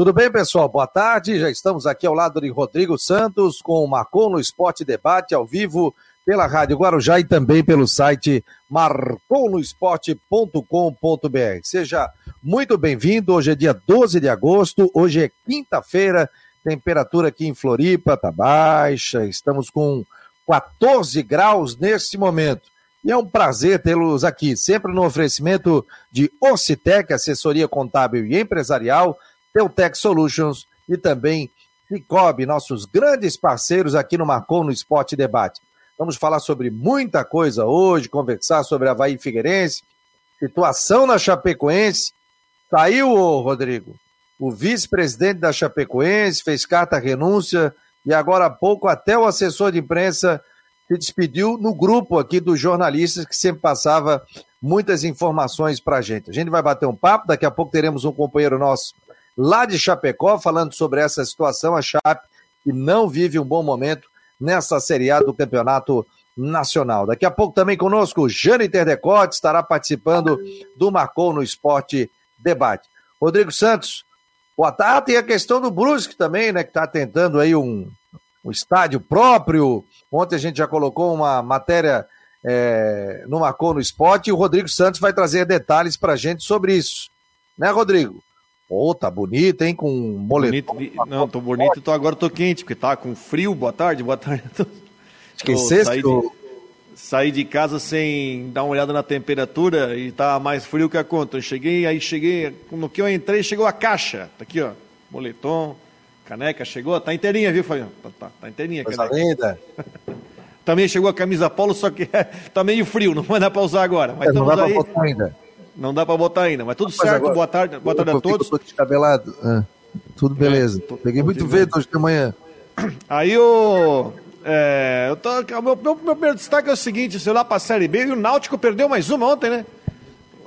Tudo bem, pessoal? Boa tarde. Já estamos aqui ao lado de Rodrigo Santos com o Marcou no Esporte Debate ao vivo pela Rádio Guarujá e também pelo site marconosport.com.br. Seja muito bem-vindo. Hoje é dia 12 de agosto, hoje é quinta-feira. Temperatura aqui em Floripa está baixa, estamos com 14 graus neste momento. E é um prazer tê-los aqui, sempre no oferecimento de Ocitec, assessoria contábil e empresarial, Teutec Solutions e também Cicobi, nossos grandes parceiros aqui no Marcou no Esporte Debate. Vamos falar sobre muita coisa hoje, conversar sobre a Havaí Figueirense, situação na Chapecoense. Saiu, Rodrigo, o vice-presidente da Chapecoense, fez carta renúncia e agora há pouco até o assessor de imprensa se despediu no grupo aqui dos jornalistas que sempre passava muitas informações para a gente. A gente vai bater um papo, daqui a pouco teremos um companheiro nosso lá de Chapecó, falando sobre essa situação, a Chape, que não vive um bom momento nessa Série A do Campeonato Nacional. Daqui a pouco também conosco, Jane Terdecote estará participando do Marcou no Esporte Debate. Rodrigo Santos, boa tarde. E a questão do Brusque também, né, que está tentando aí um, um estádio próprio. Ontem a gente já colocou uma matéria é, no Marcou no Esporte e o Rodrigo Santos vai trazer detalhes para a gente sobre isso. Né, Rodrigo? Pô, tá bonito, hein? Com moletom. Bonito, não, tô bonito, tô, agora tô quente, porque tá com frio. Boa tarde, boa tarde. Esquecesse? Saí de, saí de casa sem dar uma olhada na temperatura e tá mais frio que a conta. Eu cheguei, aí cheguei, no que eu entrei, chegou a caixa. Tá aqui, ó, moletom, caneca, chegou, tá inteirinha, viu, Fabiano? Tá, tá, tá inteirinha. Coisa linda. Também chegou a camisa polo, só que tá meio frio, não vai dar pra usar agora. Mas é, não dá aí. pra botar ainda. Não dá para botar ainda, mas tudo certo. Agora, boa tarde, boa tarde a todos. Eu tô descabelado. Ah, tudo beleza. É, Peguei muito vento hoje de manhã. Aí o. É, eu tô, meu, meu, meu primeiro destaque é o seguinte: sei lá para a Série B e o Náutico perdeu mais uma ontem, né?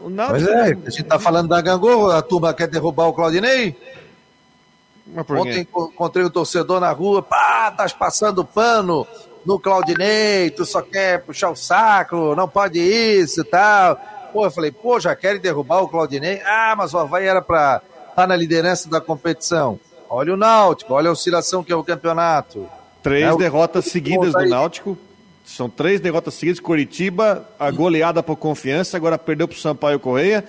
O Náutico. Pois é, a gente tá falando da Gangorra, a turma quer derrubar o Claudinei. Ontem encontrei o um torcedor na rua, pá, tá passando pano no Claudinei, tu só quer puxar o saco, não pode isso e tal. Pô, eu falei, pô, já querem derrubar o Claudinei? Ah, mas o Havaí era para estar tá na liderança da competição. Olha o Náutico, olha a oscilação que é o campeonato. Três é, derrotas seguidas do Náutico. São três derrotas seguidas. Curitiba, a goleada por confiança, agora perdeu para o Sampaio Correia.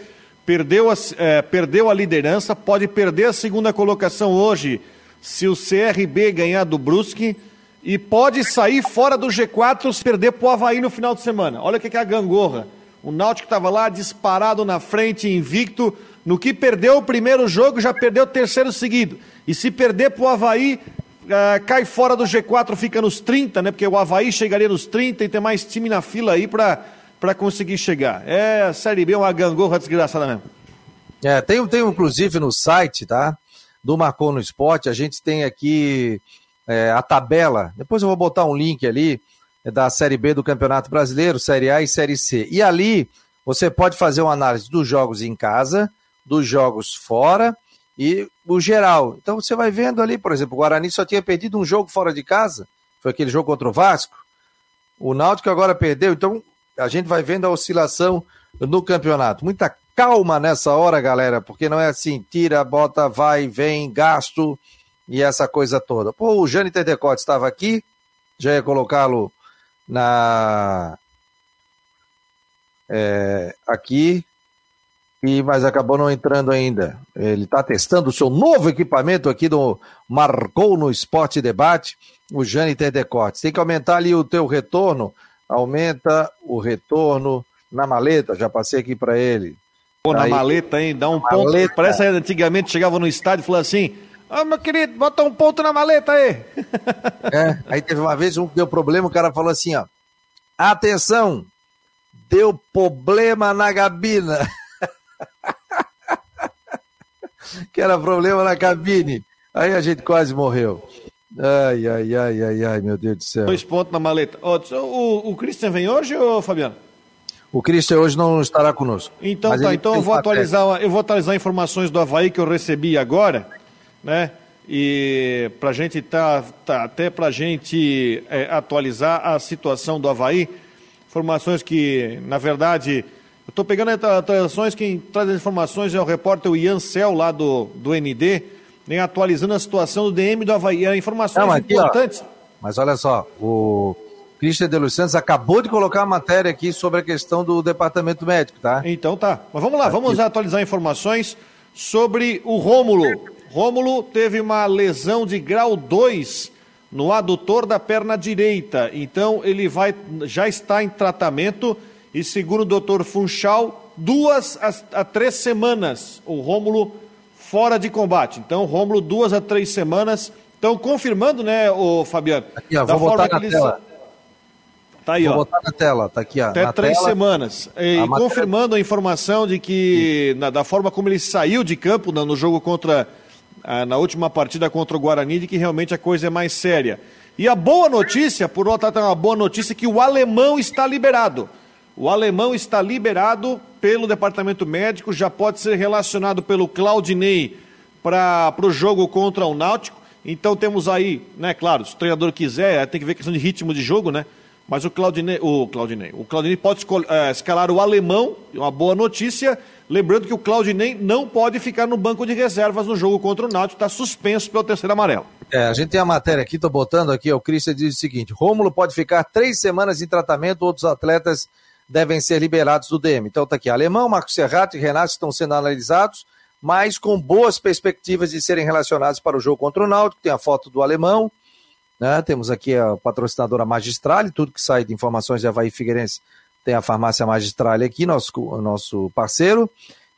Perdeu a, é, perdeu a liderança, pode perder a segunda colocação hoje se o CRB ganhar do Brusque. E pode sair fora do G4 se perder para o Havaí no final de semana. Olha o que é a gangorra. O Náutico estava lá disparado na frente, invicto. No que perdeu o primeiro jogo, já perdeu o terceiro seguido. E se perder para o Havaí, uh, cai fora do G4, fica nos 30, né? Porque o Havaí chegaria nos 30 e tem mais time na fila aí para conseguir chegar. É, a Série B é uma gangorra desgraçada mesmo. É, tem, tem inclusive no site, tá? Do Marcou no Esporte, a gente tem aqui é, a tabela. Depois eu vou botar um link ali da Série B do Campeonato Brasileiro, Série A e Série C. E ali você pode fazer uma análise dos jogos em casa, dos jogos fora e o geral. Então você vai vendo ali, por exemplo, o Guarani só tinha perdido um jogo fora de casa, foi aquele jogo contra o Vasco. O Náutico agora perdeu, então a gente vai vendo a oscilação no campeonato. Muita calma nessa hora, galera, porque não é assim, tira, bota, vai, vem, gasto e essa coisa toda. Pô, o Jânio Tedecote estava aqui, já ia colocá-lo na é, aqui, e, mas acabou não entrando ainda. Ele está testando o seu novo equipamento aqui do Marcou no Esporte Debate, o Jane Tedecotes. Tem que aumentar ali o teu retorno, aumenta o retorno na maleta, já passei aqui para ele. Pô, na maleta, hein? Dá um ponto. Maleta. Parece que antigamente chegava no estádio e falava assim: Ô, oh, meu querido, bota um ponto na maleta aí. É, aí teve uma vez um que deu problema, o cara falou assim, ó. Atenção, deu problema na gabina. que era problema na cabine. Aí a gente quase morreu. Ai, ai, ai, ai, ai, meu Deus do céu. Dois pontos na maleta. O, o Christian vem hoje, ou Fabiano? O Christian hoje não estará conosco. Então tá, então eu vou atualizar, eu vou atualizar informações do Havaí que eu recebi agora né? E para a gente tá, tá até para a gente é, atualizar a situação do Havaí, informações que, na verdade, eu estou pegando atualizações, quem traz as informações é o repórter Ian Cel, lá do, do ND, nem atualizando a situação do DM do Havaí. É informações Não, aqui, importantes. Mas olha só, o Christian de Los Santos acabou de colocar a matéria aqui sobre a questão do departamento médico, tá? Então tá. Mas vamos lá, vamos atualizar informações sobre o Rômulo. Rômulo teve uma lesão de grau 2 no adutor da perna direita. Então ele vai já está em tratamento e segundo o doutor Funchal, duas a, a três semanas o Rômulo fora de combate. Então, Rômulo, duas a três semanas. Então, confirmando, né, o Fabiano? Aqui, ó, da vou botar na tela. Tá aí, vou ó. botar na tela, tá aqui, ó. Até três tela, semanas. E a confirmando matéria... a informação de que, na, da forma como ele saiu de campo no jogo contra. Ah, na última partida contra o Guarani, de que realmente a coisa é mais séria. E a boa notícia, por outro lado, é uma boa notícia que o alemão está liberado. O alemão está liberado pelo departamento médico, já pode ser relacionado pelo Claudinei para o jogo contra o Náutico. Então temos aí, né, claro, se o treinador quiser, tem que ver questão de ritmo de jogo, né? Mas o Claudinei, o Claudinei, o Claudinei pode é, escalar o alemão, uma boa notícia. Lembrando que o Claudinei não pode ficar no banco de reservas no jogo contra o Náutico, está suspenso pelo terceiro amarelo. É, a gente tem a matéria aqui, estou botando aqui, o Christian diz o seguinte: Rômulo pode ficar três semanas em tratamento, outros atletas devem ser liberados do DM. Então está aqui, Alemão, Marcos Serrato e Renato estão sendo analisados, mas com boas perspectivas de serem relacionados para o jogo contra o Náutico. Tem a foto do Alemão, né? temos aqui a patrocinadora Magistrale, tudo que sai de informações de Havaí Figueirense tem a farmácia Magistrale aqui, nosso, nosso parceiro.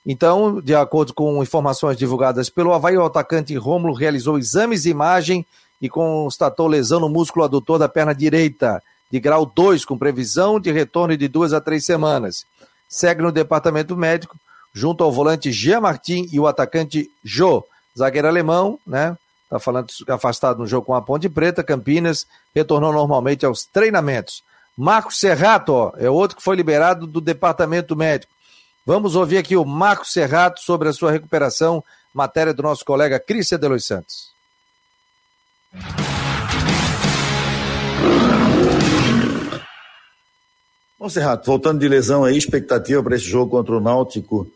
Então, de acordo com informações divulgadas pelo Havaí, o atacante Rômulo realizou exames de imagem e constatou lesão no músculo adutor da perna direita de grau 2, com previsão de retorno de duas a três semanas. Segue no departamento médico, junto ao volante Jean Martin e o atacante Jô, zagueiro alemão, né? Está falando afastado no jogo com a Ponte Preta, Campinas, retornou normalmente aos treinamentos. Marcos Serrato, ó, é outro que foi liberado do departamento médico. Vamos ouvir aqui o Marcos Serrato sobre a sua recuperação, matéria do nosso colega Cristian de Los Santos. Bom, Serrato, voltando de lesão aí, expectativa para esse jogo contra o Náutico.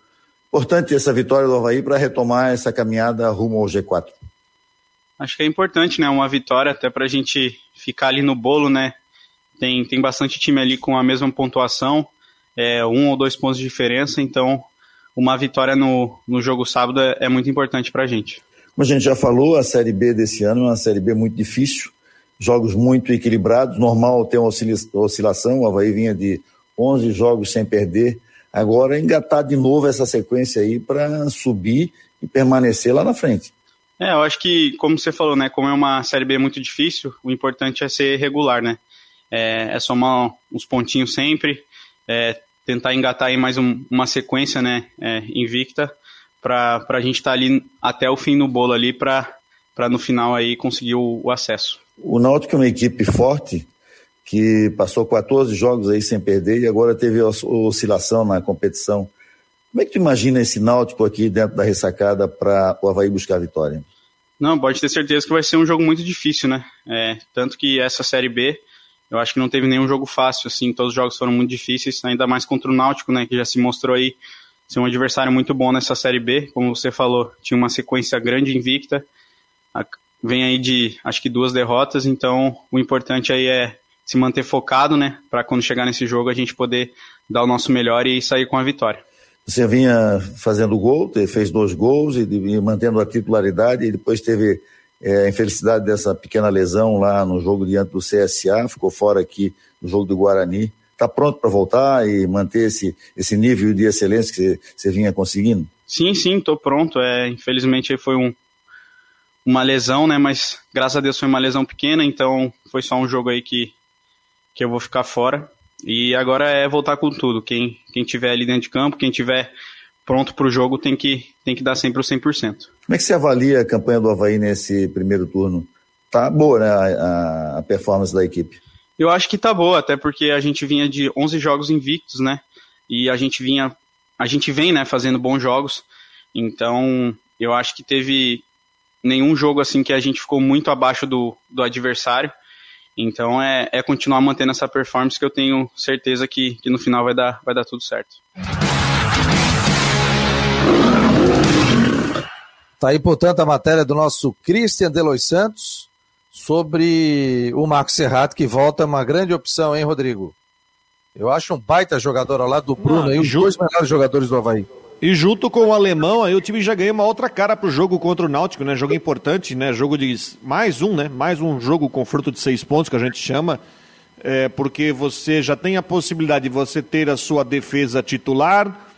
Importante essa vitória do Havaí para retomar essa caminhada rumo ao G4. Acho que é importante, né? Uma vitória até para a gente ficar ali no bolo, né? Tem, tem bastante time ali com a mesma pontuação, é, um ou dois pontos de diferença, então uma vitória no, no jogo sábado é, é muito importante para a gente. Como a gente já falou, a Série B desse ano é uma Série B muito difícil jogos muito equilibrados, normal ter uma oscilação, o Havaí vinha de 11 jogos sem perder, agora engatar de novo essa sequência aí para subir e permanecer lá na frente. É, eu acho que, como você falou, né, como é uma Série B muito difícil, o importante é ser regular, né, é, é somar uns pontinhos sempre, é, tentar engatar aí mais um, uma sequência, né, é, invicta, para a gente estar tá ali até o fim no bolo ali, para no final aí conseguir o, o acesso. O Náutico é uma equipe forte que passou 14 jogos aí sem perder e agora teve oscilação na competição. Como é que tu imagina esse Náutico aqui dentro da ressacada para o Havaí buscar a vitória? Não, pode ter certeza que vai ser um jogo muito difícil, né? É, tanto que essa Série B, eu acho que não teve nenhum jogo fácil, assim, todos os jogos foram muito difíceis, ainda mais contra o Náutico, né, que já se mostrou aí ser um adversário muito bom nessa Série B, como você falou, tinha uma sequência grande invicta, vem aí de acho que duas derrotas, então o importante aí é se manter focado, né, para quando chegar nesse jogo a gente poder dar o nosso melhor e sair com a vitória. Você vinha fazendo gol, fez dois gols e, e mantendo a titularidade, e depois teve é, a infelicidade dessa pequena lesão lá no jogo diante do CSA, ficou fora aqui no jogo do Guarani. Está pronto para voltar e manter esse, esse nível de excelência que você, vinha conseguindo? Sim, sim, estou pronto. É, infelizmente foi um, uma lesão, né? Mas graças a Deus foi uma lesão pequena, então foi só um jogo aí que, que eu vou ficar fora. E agora é voltar com tudo. Quem, quem tiver ali dentro de campo, quem tiver pronto para o jogo tem que, tem que dar sempre o 100%. Como é que você avalia a campanha do Havaí nesse primeiro turno? Tá boa, né, a, a performance da equipe? Eu acho que tá boa, até porque a gente vinha de 11 jogos invictos, né? E a gente vinha, a gente vem, né, fazendo bons jogos. Então, eu acho que teve nenhum jogo assim que a gente ficou muito abaixo do, do adversário. Então é, é continuar mantendo essa performance que eu tenho certeza que, que no final vai dar, vai dar tudo certo. Tá aí, portanto, a matéria do nosso Christian Delois Santos sobre o Marcos Serrato, que volta uma grande opção, hein, Rodrigo? Eu acho um baita jogador ao lado do Bruno, aí, os dois melhores jogadores do Havaí. E junto com o alemão, aí o time já ganha uma outra cara pro jogo contra o Náutico, né? Jogo importante, né? Jogo de. Mais um, né? Mais um jogo com fruto de seis pontos que a gente chama. É, porque você já tem a possibilidade de você ter a sua defesa titular,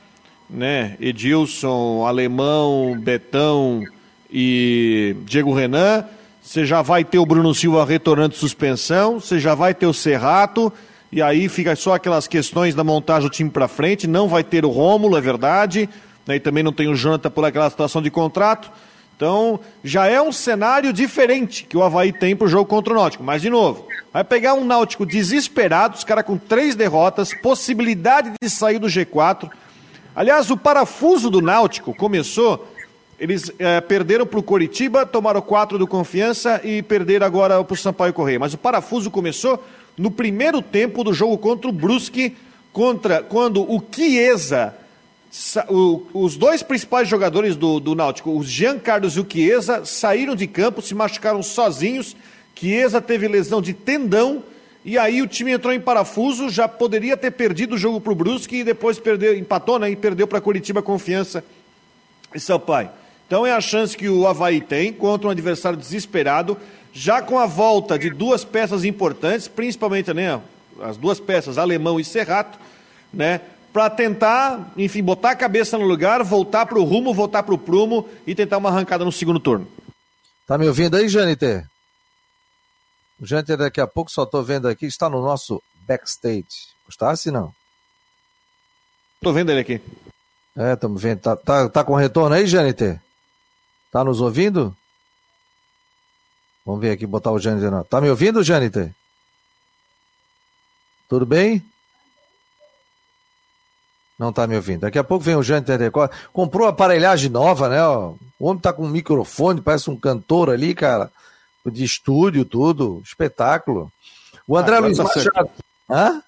né? Edilson, Alemão, Betão e Diego Renan. Você já vai ter o Bruno Silva retornando de suspensão, você já vai ter o Serrato e aí fica só aquelas questões da montagem do time para frente. Não vai ter o Rômulo, é verdade. Né, e também não tem o Jonathan por aquela situação de contrato. Então, já é um cenário diferente que o Havaí tem para o jogo contra o Náutico. Mas, de novo, vai pegar um Náutico desesperado, os caras com três derrotas, possibilidade de sair do G4. Aliás, o parafuso do Náutico começou. Eles é, perderam para o Coritiba, tomaram quatro do Confiança e perderam agora para o Sampaio Correia. Mas o parafuso começou no primeiro tempo do jogo contra o Brusque, contra, quando o Chiesa, o, os dois principais jogadores do, do Náutico, o Jean Carlos e o Chiesa, saíram de campo, se machucaram sozinhos. Chiesa teve lesão de tendão. E aí o time entrou em parafuso, já poderia ter perdido o jogo para o Brusque e depois perdeu, empatou né, e perdeu para Curitiba Confiança e Sampaio. Então é a chance que o Havaí tem contra um adversário desesperado já com a volta de duas peças importantes, principalmente né, as duas peças, Alemão e Serrato, né, para tentar, enfim, botar a cabeça no lugar, voltar para o rumo, voltar para o prumo e tentar uma arrancada no segundo turno. Tá me ouvindo aí, Janiter? O Janiter daqui a pouco só estou vendo aqui, está no nosso backstage. Gostasse não? Estou vendo ele aqui. É, estamos vendo. Tá, tá, tá com retorno aí, Janiter? Tá nos ouvindo? Vamos ver aqui, botar o Jâniter. Tá me ouvindo, Jâniter? Tudo bem? Não tá me ouvindo. Daqui a pouco vem o Jâniter. Comprou aparelhagem nova, né? O homem tá com um microfone, parece um cantor ali, cara. De estúdio, tudo. Espetáculo. O André Agora Luiz tá Machado. Hã?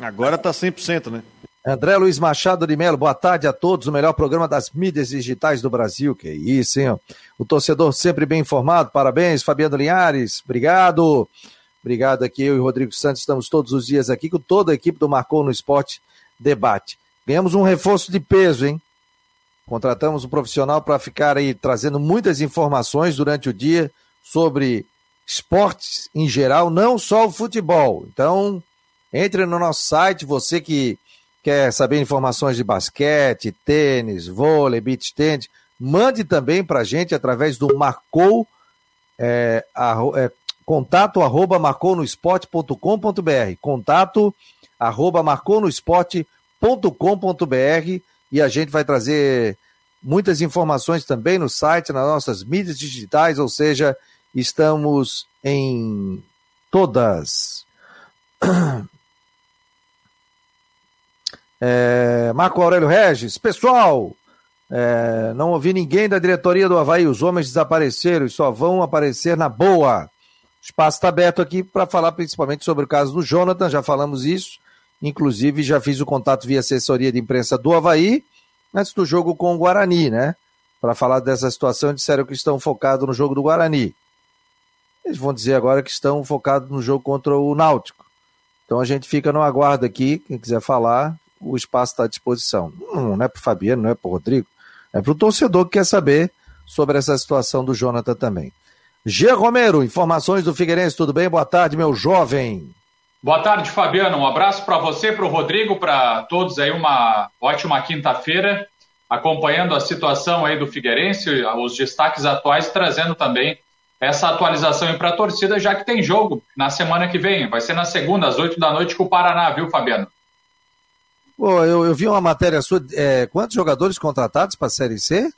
Agora tá 100%, né? André Luiz Machado de Melo, boa tarde a todos. O melhor programa das mídias digitais do Brasil. Que isso, hein? O torcedor sempre bem informado. Parabéns, Fabiano Linhares. Obrigado. Obrigado aqui. Eu e Rodrigo Santos estamos todos os dias aqui com toda a equipe do Marcou no Esporte Debate. Ganhamos um reforço de peso, hein? Contratamos um profissional para ficar aí trazendo muitas informações durante o dia sobre esportes em geral, não só o futebol. Então, entre no nosso site, você que quer saber informações de basquete, tênis, vôlei, beach tênis, mande também para a gente através do Marcou, é, é, contato arroba marconosport.com.br, contato arroba marconosport.com.br e a gente vai trazer muitas informações também no site, nas nossas mídias digitais, ou seja, estamos em todas. É, Marco Aurélio Regis, pessoal, é, não ouvi ninguém da diretoria do Havaí, os homens desapareceram e só vão aparecer na boa. O espaço está aberto aqui para falar principalmente sobre o caso do Jonathan, já falamos isso, inclusive já fiz o contato via assessoria de imprensa do Havaí, antes do jogo com o Guarani, né? Para falar dessa situação, disseram que estão focados no jogo do Guarani. Eles vão dizer agora que estão focados no jogo contra o Náutico. Então a gente fica no aguardo aqui, quem quiser falar, o espaço está à disposição. Não, não é para o Fabiano, não é para o Rodrigo, é para o torcedor que quer saber sobre essa situação do Jonathan também. G. Romero, informações do Figueirense, tudo bem? Boa tarde, meu jovem. Boa tarde, Fabiano. Um abraço para você, para o Rodrigo, para todos aí, uma ótima quinta-feira, acompanhando a situação aí do Figueirense, os destaques atuais, trazendo também essa atualização para a torcida, já que tem jogo na semana que vem. Vai ser na segunda, às oito da noite, com o Paraná, viu, Fabiano? Pô, eu, eu vi uma matéria sua. É, quantos jogadores contratados para a Série C?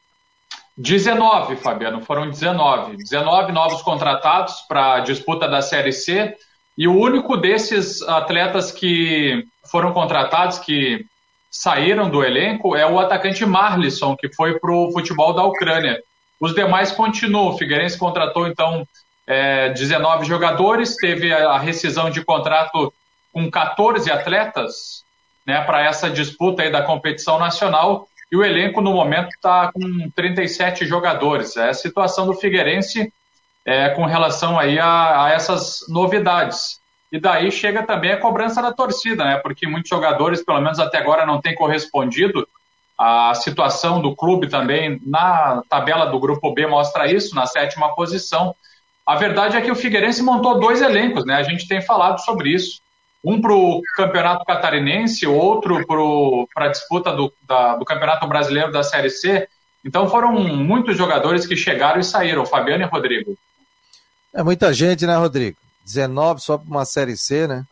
19, Fabiano, foram 19. 19 novos contratados para a disputa da Série C. E o único desses atletas que foram contratados, que saíram do elenco, é o atacante Marlisson, que foi para o futebol da Ucrânia. Os demais continuam. O Figueirense contratou, então, é, 19 jogadores, teve a rescisão de contrato com 14 atletas, né, para essa disputa aí da competição nacional. e o elenco no momento está com 37 jogadores. É a situação do Figueirense é, com relação aí a, a, essas novidades. E daí chega também a cobrança da torcida, né? Porque muitos jogadores, pelo menos até agora, não têm correspondido. A situação do clube também na tabela do grupo B mostra isso, na sétima posição. A verdade é que o Figueirense montou dois elencos, né? A gente tem falado sobre isso um para o Campeonato Catarinense, outro para a disputa do, da, do Campeonato Brasileiro da Série C. Então foram muitos jogadores que chegaram e saíram, Fabiano e Rodrigo. É muita gente, né, Rodrigo? 19 só para uma Série C, né?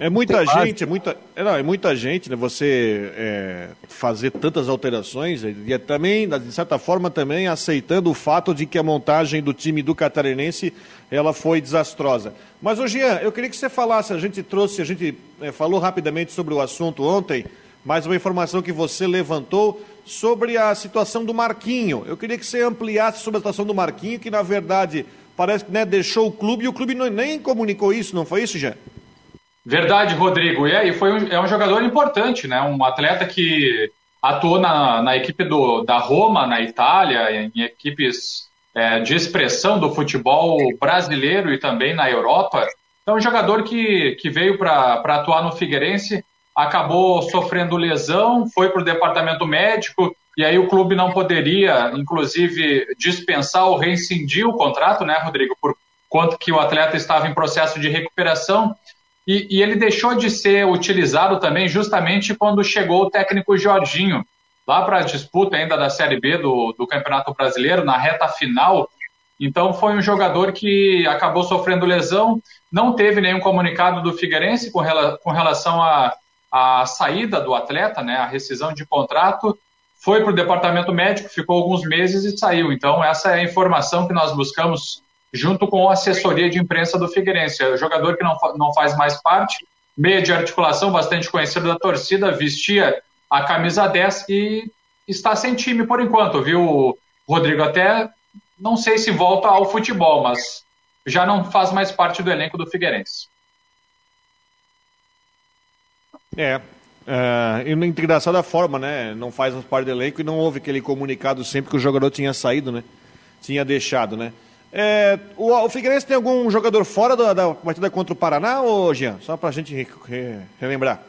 É muita gente, é muita, é, não, é muita gente, né? Você é, fazer tantas alterações e é também, de certa forma, também aceitando o fato de que a montagem do time do Catarinense ela foi desastrosa. Mas, ô Jean, eu queria que você falasse, a gente trouxe, a gente é, falou rapidamente sobre o assunto ontem, mais uma informação que você levantou sobre a situação do Marquinho. Eu queria que você ampliasse sobre a situação do Marquinho, que na verdade parece que né, deixou o clube e o clube não, nem comunicou isso, não foi isso, Jean? Verdade, Rodrigo. E aí foi um, é um jogador importante, né? Um atleta que atuou na, na equipe do, da Roma, na Itália, em, equipes é, de expressão do futebol brasileiro e também na Europa. Então, um jogador que, que veio para atuar no Figueirense, acabou sofrendo lesão, foi para o departamento médico, e aí o clube não poderia, inclusive, dispensar ou rescindir o contrato, né, Rodrigo, por quanto que o atleta estava em processo de recuperação. E, e, ele deixou de ser utilizado também justamente quando chegou o técnico Jorginho, lá para a disputa ainda da Série B do, do Campeonato Brasileiro, na reta final. Então foi um jogador que acabou sofrendo lesão, não teve nenhum comunicado do Figueirense com, rela, com relação à saída do atleta, né, a rescisão de contrato, foi para o departamento médico, ficou alguns meses e saiu. Então essa é a informação que nós buscamos junto com a assessoria de imprensa do Figueirense. É um jogador que não, não faz mais parte, meia de articulação, bastante conhecido da torcida, vestia a camisa 10 e está sem time por enquanto, viu, Rodrigo? Até não sei se volta ao futebol, mas já não faz mais parte do elenco do Figueirense. É, é, e engraçada forma, né? Não faz parte do elenco e não houve aquele comunicado sempre que o jogador tinha saído, né? Tinha deixado, né? É, o, o Figueirense tem algum jogador fora da, da partida contra o Paraná, ou Jean? Só para a gente re, re, relembrar.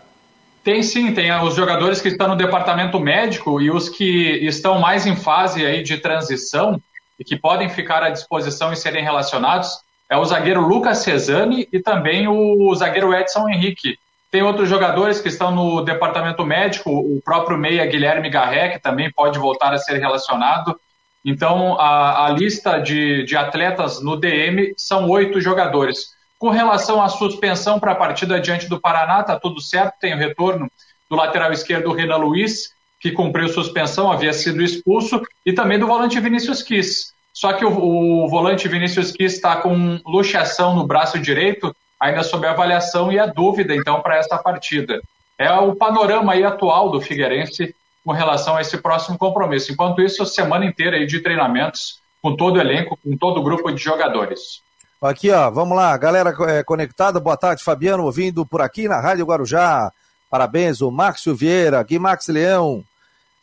Tem sim, tem os jogadores que estão no departamento médico e os que estão mais em fase aí de transição e que podem ficar à disposição e serem relacionados é o zagueiro Lucas Cesani e também o zagueiro Edson Henrique. Tem outros jogadores que estão no departamento médico, o próprio meia Guilherme Garré, que também pode voltar a ser relacionado. Então, a, a lista de, de atletas no DM são oito jogadores. Com relação à suspensão para a partida diante do Paraná, está tudo certo, tem o retorno do lateral esquerdo Renan Luiz, que cumpriu suspensão, havia sido expulso, e também do volante Vinícius Quis. Só que o, o volante Vinícius Quis está com luxação no braço direito, ainda sob avaliação, e é dúvida, então, para essa partida. É o panorama aí atual do Figueirense com relação a esse próximo compromisso. Enquanto isso, a semana inteira aí de treinamentos com todo o elenco, com todo o grupo de jogadores. Aqui, ó, vamos lá, galera é, conectada, boa tarde, Fabiano, ouvindo por aqui na Rádio Guarujá. Parabéns, o Márcio Vieira, aqui Max Leão.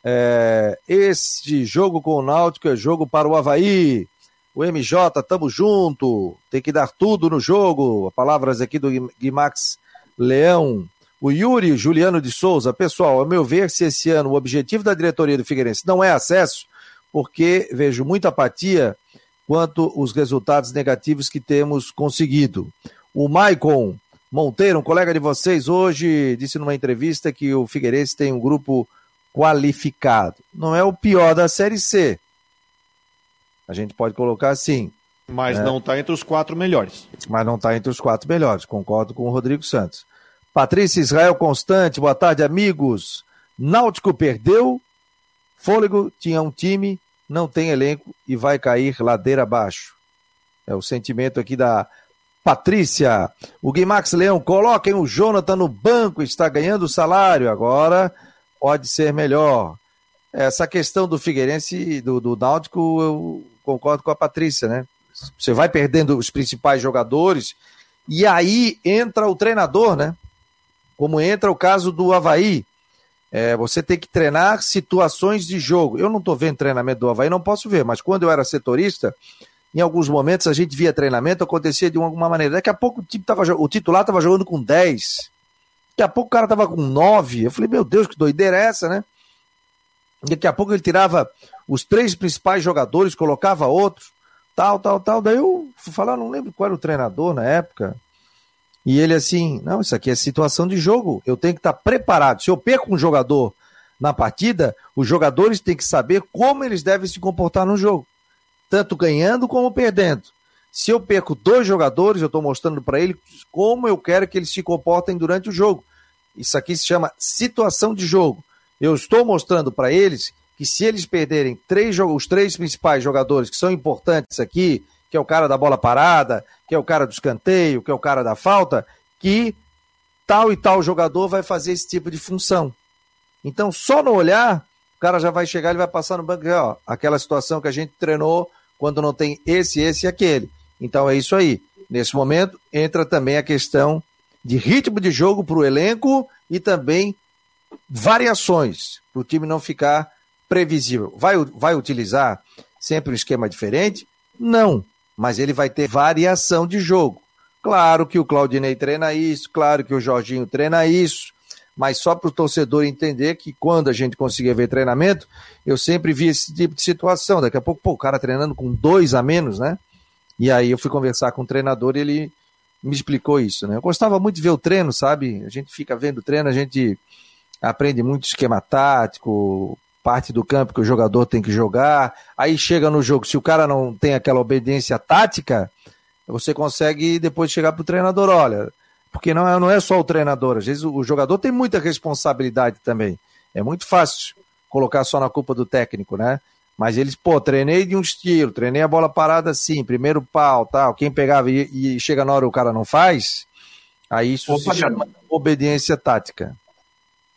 É, este jogo com o Náutico é jogo para o Havaí. O MJ, tamo junto, tem que dar tudo no jogo. Palavras aqui do Guimax Leão. O Yuri Juliano de Souza, pessoal, a meu ver, se esse ano o objetivo da diretoria do Figueirense não é acesso, porque vejo muita apatia quanto os resultados negativos que temos conseguido. O Maicon Monteiro, um colega de vocês, hoje disse numa entrevista que o Figueirense tem um grupo qualificado. Não é o pior da Série C. A gente pode colocar assim. Mas né? não está entre os quatro melhores. Mas não está entre os quatro melhores, concordo com o Rodrigo Santos. Patrícia Israel Constante, boa tarde, amigos. Náutico perdeu, Fôlego tinha um time, não tem elenco e vai cair ladeira abaixo. É o sentimento aqui da Patrícia. O Guimax Leão, coloquem o Jonathan no banco, está ganhando salário, agora pode ser melhor. Essa questão do Figueirense, do, do Náutico, eu concordo com a Patrícia, né? Você vai perdendo os principais jogadores e aí entra o treinador, né? Como entra o caso do Havaí. É, você tem que treinar situações de jogo. Eu não estou vendo treinamento do Havaí, não posso ver, mas quando eu era setorista, em alguns momentos a gente via treinamento, acontecia de alguma maneira. Daqui a pouco o, time tava, o titular estava jogando com 10. Daqui a pouco o cara estava com 9. Eu falei, meu Deus, que doideira é essa, né? Daqui a pouco ele tirava os três principais jogadores, colocava outros, tal, tal, tal. Daí eu fui falar, não lembro qual era o treinador na época. E ele assim, não, isso aqui é situação de jogo. Eu tenho que estar preparado. Se eu perco um jogador na partida, os jogadores têm que saber como eles devem se comportar no jogo tanto ganhando como perdendo. Se eu perco dois jogadores, eu estou mostrando para ele como eu quero que eles se comportem durante o jogo. Isso aqui se chama situação de jogo. Eu estou mostrando para eles que se eles perderem três, os três principais jogadores que são importantes aqui, que é o cara da bola parada, que é o cara do escanteio, que é o cara da falta, que tal e tal jogador vai fazer esse tipo de função. Então, só no olhar, o cara já vai chegar, ele vai passar no banco, ó, aquela situação que a gente treinou quando não tem esse, esse e aquele. Então é isso aí. Nesse momento entra também a questão de ritmo de jogo para o elenco e também variações para o time não ficar previsível. Vai, vai utilizar sempre um esquema diferente? Não, mas ele vai ter variação de jogo. Claro que o Claudinei treina isso, claro que o Jorginho treina isso, mas só para o torcedor entender que quando a gente conseguia ver treinamento, eu sempre vi esse tipo de situação. Daqui a pouco, pô, o cara treinando com dois a menos, né? E aí eu fui conversar com o treinador e ele me explicou isso, né? Eu gostava muito de ver o treino, sabe? A gente fica vendo o treino, a gente aprende muito esquema tático, parte do campo que o jogador tem que jogar. Aí chega no jogo, se o cara não tem aquela obediência tática, você consegue depois chegar para o treinador, olha, porque não é, não é só o treinador, às vezes o, o jogador tem muita responsabilidade também. É muito fácil colocar só na culpa do técnico, né? Mas eles, pô, treinei de um estilo, treinei a bola parada assim, primeiro pau, tal. Quem pegava e, e chega na hora o cara não faz, aí isso Opa, se chama obediência tática.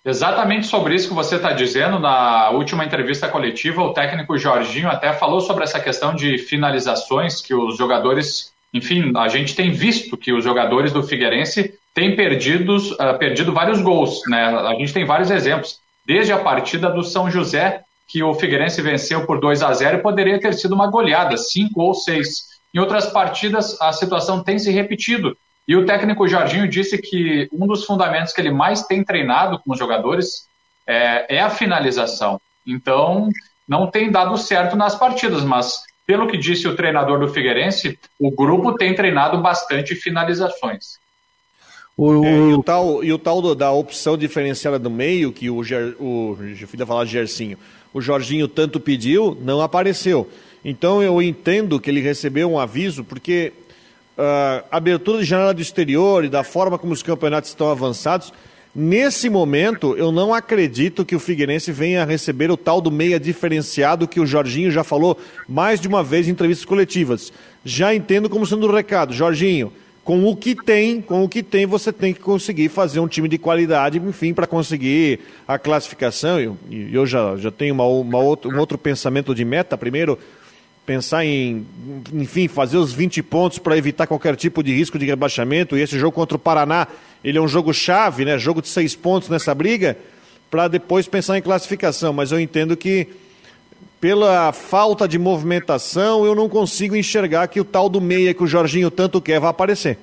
Exatamente sobre isso que você está dizendo. Na última entrevista coletiva, o técnico Jorginho até falou sobre essa questão de finalizações que os jogadores enfim, a gente tem visto que os jogadores do Figueirense têm perdidos, uh, perdido vários gols, né? A gente tem vários exemplos. Desde a partida do São José, que o Figueirense venceu por 2 a 0 e poderia ter sido uma goleada, 5 ou 6. Em outras partidas, a situação tem se repetido. E o técnico Jorginho disse que um dos fundamentos que ele mais tem treinado com os jogadores é, é a finalização. Então, não tem dado certo nas partidas, mas pelo que disse o treinador do Figueirense, o grupo tem treinado bastante finalizações. O... É, e, o tal, e o tal do, da opção diferenciada do meio, que o, Ger, o fui falar de Gersinho, o Jorginho tanto pediu, não apareceu. Então eu entendo que ele recebeu um aviso, porque uh, abertura de janela do exterior e da forma como os campeonatos estão avançados, Nesse momento, eu não acredito que o Figueirense venha receber o tal do meia diferenciado que o Jorginho já falou mais de uma vez em entrevistas coletivas. Já entendo como sendo o recado. Jorginho, com o que tem, com o que tem, você tem que conseguir fazer um time de qualidade, enfim, para conseguir a classificação. Eu, eu já, já tenho uma, uma outro, um outro pensamento de meta. Primeiro, pensar em, enfim, fazer os 20 pontos para evitar qualquer tipo de risco de rebaixamento. E esse jogo contra o Paraná, ele é um jogo chave, né? Jogo de seis pontos nessa briga, para depois pensar em classificação. Mas eu entendo que pela falta de movimentação, eu não consigo enxergar que o tal do meia que o Jorginho tanto quer vai aparecer.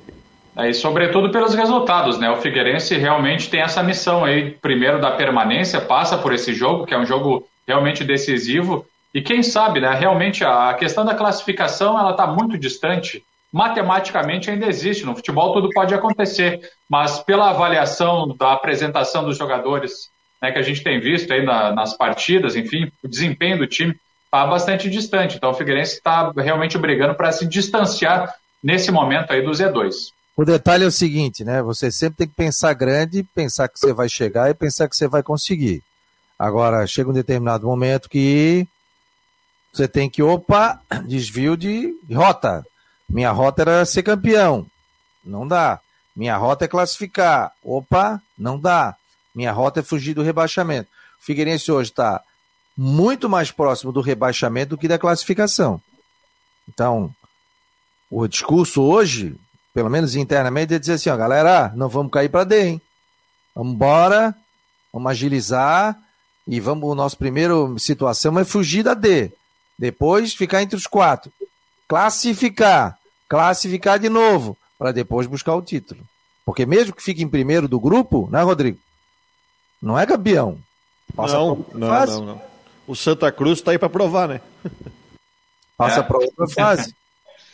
É, e sobretudo pelos resultados, né? O Figueirense realmente tem essa missão aí, primeiro da permanência, passa por esse jogo, que é um jogo realmente decisivo, e quem sabe, né, realmente a questão da classificação ela está muito distante. Matematicamente ainda existe. No futebol tudo pode acontecer, mas pela avaliação da apresentação dos jogadores né, que a gente tem visto aí na, nas partidas, enfim, o desempenho do time está bastante distante. Então o Figueirense está realmente brigando para se distanciar nesse momento aí do Z2. O detalhe é o seguinte, né? Você sempre tem que pensar grande, pensar que você vai chegar e pensar que você vai conseguir. Agora, chega um determinado momento que você tem que, opa, desvio de rota. Minha rota era ser campeão. Não dá. Minha rota é classificar. Opa, não dá. Minha rota é fugir do rebaixamento. O Figueirense hoje está muito mais próximo do rebaixamento do que da classificação. Então, o discurso hoje, pelo menos internamente, é dizer assim, ó, galera, não vamos cair para D, hein? Vamos embora, Vamos agilizar e vamos. O nosso primeiro situação é fugir da D. Depois ficar entre os quatro. Classificar. Classificar de novo. Para depois buscar o título. Porque mesmo que fique em primeiro do grupo, né, Rodrigo? Não é campeão. Passa não, não, não, não, O Santa Cruz está aí para provar, né? Passa é. para outra fase.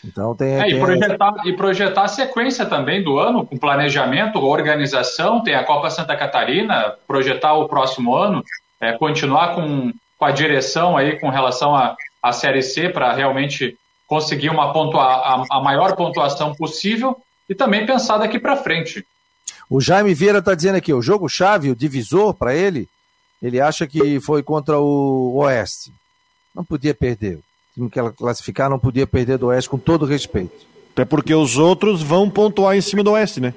Então tem, é, tem... E, projetar, e projetar a sequência também do ano, com planejamento, organização, tem a Copa Santa Catarina, projetar o próximo ano, é, continuar com, com a direção aí com relação a, a Série C para realmente conseguir uma pontua, a, a maior pontuação possível e também pensar daqui para frente. O Jaime Vieira está dizendo aqui, o jogo chave, o divisor para ele, ele acha que foi contra o Oeste. Não podia perder. O time que ela classificar não podia perder do Oeste com todo respeito. Até porque os outros vão pontuar em cima do Oeste, né?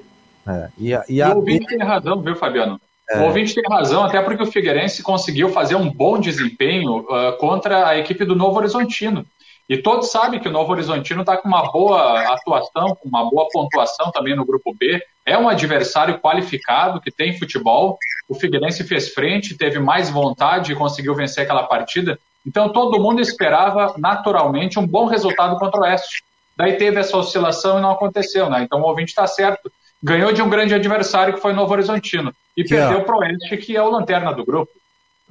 É, e a, e a... Tem razão, viu, Fabiano? É. O ouvinte tem razão, até porque o Figueirense conseguiu fazer um bom desempenho uh, contra a equipe do Novo Horizontino. E todos sabem que o Novo Horizontino está com uma boa atuação, com uma boa pontuação também no grupo B. É um adversário qualificado que tem futebol. O Figueirense fez frente, teve mais vontade e conseguiu vencer aquela partida. Então todo mundo esperava naturalmente um bom resultado contra o Oeste. Daí teve essa oscilação e não aconteceu, né? Então o ouvinte está certo. Ganhou de um grande adversário que foi o Novo Horizontino. E que perdeu para o Oeste, que é o lanterna do grupo.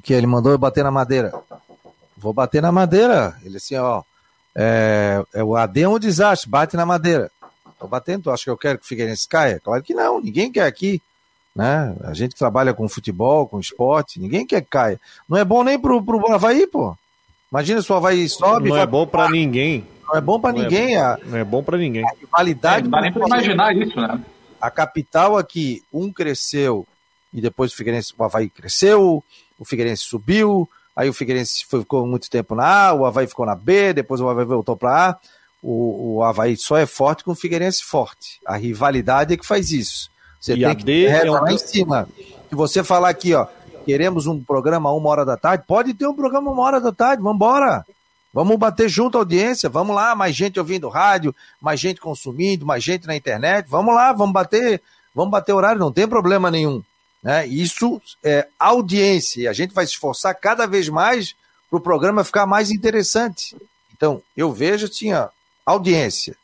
Que ele mandou bater na madeira. Vou bater na madeira. Ele assim, ó. É, é, o AD é um desastre, bate na madeira. Tô batendo, tu acha que eu quero que o Figueirense caia? Claro que não, ninguém quer aqui. Né? A gente que trabalha com futebol, com esporte, ninguém quer que caia. Não é bom nem pro, pro Havaí, pô. Imagina se o Havaí sobe. Não é bom para ninguém. Não é bom para ninguém. É a, não é bom para ninguém. A rivalidade. É, não dá nem para imaginar isso, né? A capital aqui, um cresceu e depois o Figueirense, o Havaí cresceu, o Figueirense subiu, Aí o Figueirense ficou muito tempo na A, o Havaí ficou na B, depois o Havaí voltou para A. O, o Havaí só é forte com o Figueirense forte. A rivalidade é que faz isso. Você e tem que D é um... lá em cima. Se você falar aqui, ó, queremos um programa uma hora da tarde, pode ter um programa uma hora da tarde, vamos embora. Vamos bater junto a audiência, vamos lá, mais gente ouvindo rádio, mais gente consumindo, mais gente na internet, vamos lá, vamos bater, vamos bater horário, não tem problema nenhum. Né? Isso é audiência, e a gente vai se esforçar cada vez mais para o programa ficar mais interessante. Então, eu vejo assim, ó, audiência.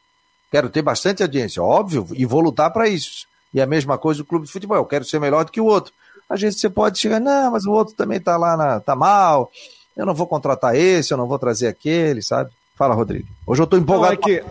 Quero ter bastante audiência, óbvio, e vou lutar para isso. E a mesma coisa o clube de futebol, eu quero ser melhor do que o outro. Às vezes você pode chegar, não, mas o outro também está lá, na, tá mal, eu não vou contratar esse, eu não vou trazer aquele, sabe? Fala, Rodrigo. Hoje eu estou empolgado. Não, é que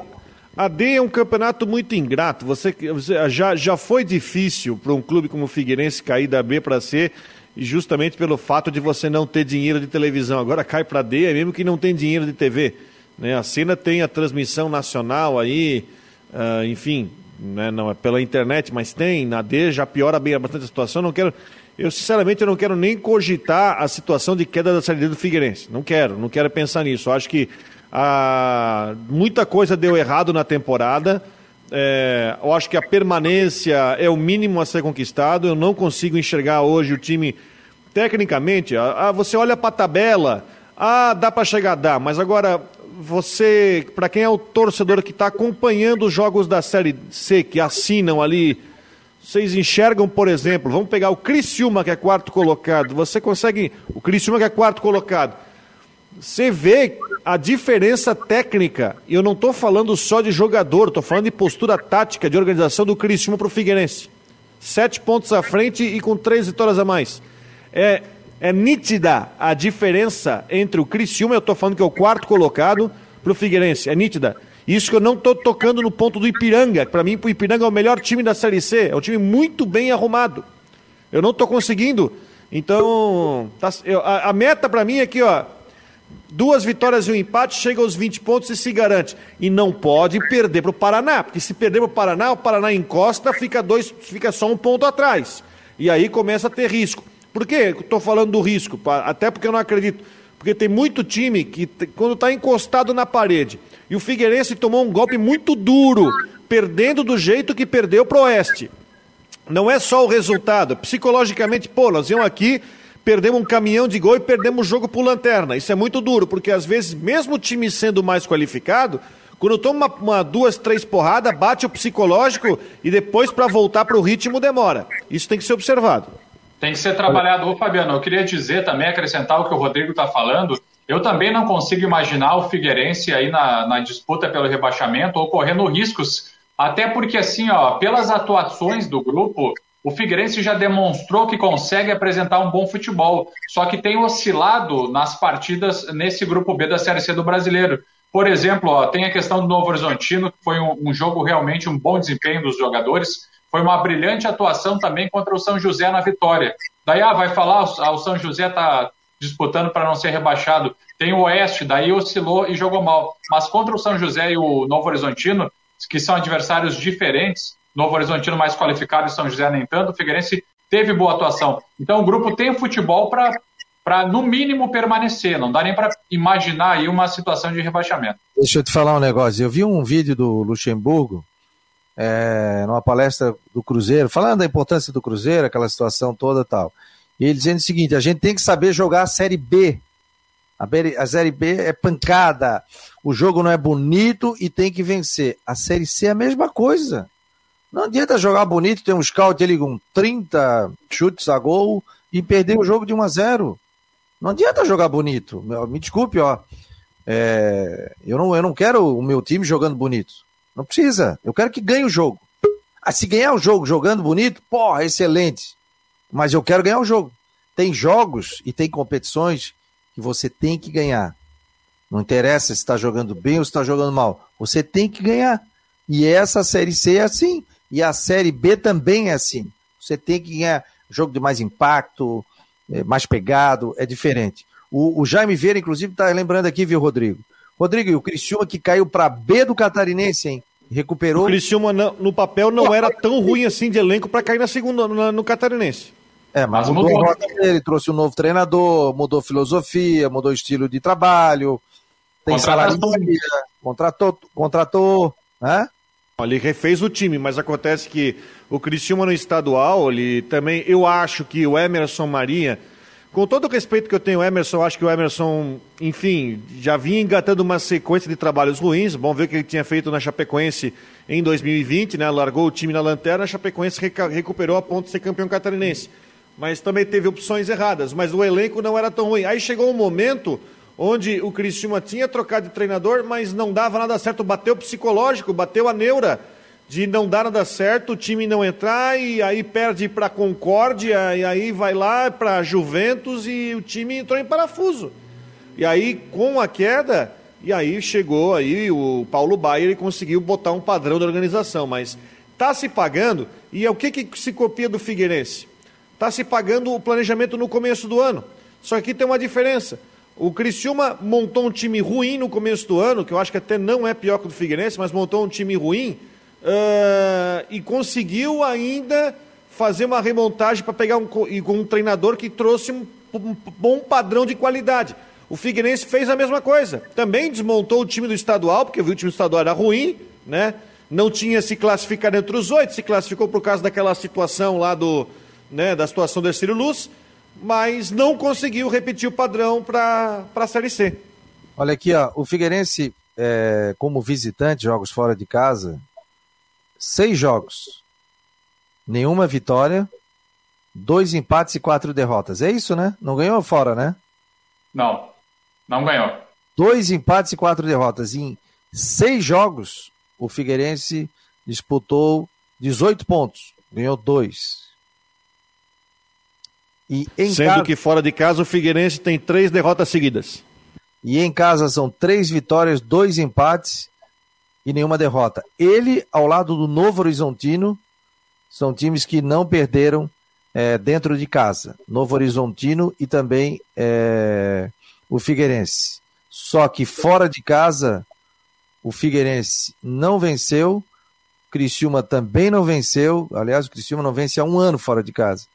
a D é um campeonato muito ingrato. Você, você já, já foi difícil para um clube como o Figueirense cair da B para C, justamente pelo fato de você não ter dinheiro de televisão. Agora cai para D, é mesmo que não tem dinheiro de TV. Né? A cena tem a transmissão nacional aí, uh, enfim, né? não é pela internet, mas tem. Na D já piora bem bastante a situação. Não quero, eu sinceramente eu não quero nem cogitar a situação de queda da Série D do Figueirense. Não quero, não quero pensar nisso. Eu acho que ah, muita coisa deu errado na temporada. É, eu acho que a permanência é o mínimo a ser conquistado. Eu não consigo enxergar hoje o time tecnicamente. Ah, você olha para a tabela, ah, dá para chegar, dá. Mas agora você, para quem é o torcedor que está acompanhando os jogos da Série C, que assinam ali, vocês enxergam, por exemplo, vamos pegar o Criciúma, que é quarto colocado. Você consegue, o Criciúma que é quarto colocado. Você vê a diferença técnica, e eu não estou falando só de jogador, estou falando de postura tática, de organização do Criciúma para o Figueirense. Sete pontos à frente e com três vitórias a mais. É, é nítida a diferença entre o Criciúma, eu estou falando que é o quarto colocado, para o Figueirense. É nítida. Isso que eu não estou tocando no ponto do Ipiranga. Para mim, o Ipiranga é o melhor time da Série C. É um time muito bem arrumado. Eu não estou conseguindo. Então, tá, eu, a, a meta para mim é que, ó, Duas vitórias e um empate, chega aos 20 pontos e se garante. E não pode perder para o Paraná, porque se perder para o Paraná, o Paraná encosta, fica, dois, fica só um ponto atrás. E aí começa a ter risco. Por que estou falando do risco? Até porque eu não acredito. Porque tem muito time que, quando está encostado na parede, e o Figueirense tomou um golpe muito duro, perdendo do jeito que perdeu para o Oeste. Não é só o resultado. Psicologicamente, pô, nós viemos aqui perdemos um caminhão de gol e perdemos o jogo por lanterna. Isso é muito duro, porque às vezes, mesmo o time sendo mais qualificado, quando toma uma, uma duas, três porradas, bate o psicológico e depois para voltar para o ritmo demora. Isso tem que ser observado. Tem que ser trabalhado. Ô, Fabiano, eu queria dizer também, acrescentar o que o Rodrigo está falando. Eu também não consigo imaginar o Figueirense aí na, na disputa pelo rebaixamento ocorrendo riscos. Até porque, assim, ó, pelas atuações do grupo, o Figueirense já demonstrou que consegue apresentar um bom futebol, só que tem oscilado nas partidas nesse grupo B da Série C do Brasileiro. Por exemplo, ó, tem a questão do Novo Horizontino, que foi um, um, jogo realmente um bom desempenho dos jogadores. Foi uma brilhante atuação também contra o São José na vitória. Daí, ah, vai falar, ah, o São José está disputando para não ser rebaixado. Tem o Oeste, daí oscilou e jogou mal. Mas contra o São José e o Novo Horizontino, que são adversários diferentes, Novo Horizontino mais qualificado e São José nem tanto, o Figueirense teve boa atuação. Então o grupo tem futebol para, no mínimo, permanecer. Não dá nem para imaginar aí uma situação de rebaixamento. Deixa eu te falar um negócio. Eu vi um vídeo do Luxemburgo, é, numa palestra do Cruzeiro, falando da importância do Cruzeiro, aquela situação toda tal. E ele dizendo o seguinte: a gente tem que saber jogar a Série B. A, B, a Série B é pancada. O jogo não é bonito e tem que vencer. A Série C é a mesma coisa. Não adianta jogar bonito, ter um scout ali com 30 chutes a gol e perder o jogo de 1 a 0. Não adianta jogar bonito. Me desculpe, ó. É, eu, não, eu não quero o meu time jogando bonito. Não precisa. Eu quero que ganhe o jogo. Ah, se ganhar o jogo jogando bonito, porra, excelente. Mas eu quero ganhar o jogo. Tem jogos e tem competições que você tem que ganhar. Não interessa se está jogando bem ou se está jogando mal. Você tem que ganhar. E essa Série C é assim. E a Série B também é assim. Você tem que ganhar jogo de mais impacto, é, mais pegado, é diferente. O, o Jaime Vieira, inclusive, está lembrando aqui, viu, Rodrigo? Rodrigo, e o Criciúma que caiu para B do Catarinense, hein? Recuperou. O Criciúma no papel não era tão ruim assim de elenco para cair na segunda no, no Catarinense. É, mas, mas mudou, mudou a rota dele, trouxe um novo treinador, mudou filosofia, mudou estilo de trabalho, tem salário, contratou, contratou, né? Ele refez o time, mas acontece que o Criciúma no estadual, ele também, eu acho que o Emerson Maria, com todo o respeito que eu tenho Emerson, acho que o Emerson, enfim, já vinha engatando uma sequência de trabalhos ruins. Bom ver o que ele tinha feito na Chapecoense em 2020, né? Largou o time na lanterna, a Chapecoense recuperou a ponto de ser campeão catarinense. Mas também teve opções erradas, mas o elenco não era tão ruim. Aí chegou um momento onde o Criciúma tinha trocado de treinador, mas não dava nada certo, bateu psicológico, bateu a neura de não dar nada certo, o time não entrar e aí perde para Concórdia e aí vai lá para Juventus e o time entrou em parafuso. E aí com a queda, e aí chegou aí o Paulo Baier e conseguiu botar um padrão de organização, mas está se pagando e é o que, que se copia do Figueirense? Está se pagando o planejamento no começo do ano. Só que tem uma diferença. O Criciúma montou um time ruim no começo do ano, que eu acho que até não é pior que o do Figueirense, mas montou um time ruim uh, e conseguiu ainda fazer uma remontagem para pegar um, um treinador que trouxe um, um bom padrão de qualidade. O Figueirense fez a mesma coisa. Também desmontou o time do estadual, porque viu o time do estadual era ruim, né? Não tinha se classificado entre os oito, se classificou por causa daquela situação lá do, né, da situação do Ercílio Luz mas não conseguiu repetir o padrão para a Série C. Olha aqui, ó, o Figueirense, é, como visitante, jogos fora de casa, seis jogos, nenhuma vitória, dois empates e quatro derrotas. É isso, né? Não ganhou fora, né? Não, não ganhou. Dois empates e quatro derrotas. Em seis jogos, o Figueirense disputou 18 pontos, ganhou dois. Sendo casa... que fora de casa o Figueirense tem três derrotas seguidas. E em casa são três vitórias, dois empates e nenhuma derrota. Ele, ao lado do Novo Horizontino, são times que não perderam é, dentro de casa. Novo Horizontino e também é, o Figueirense. Só que fora de casa, o Figueirense não venceu, Criciúma também não venceu. Aliás, o Criciúma não vence há um ano fora de casa.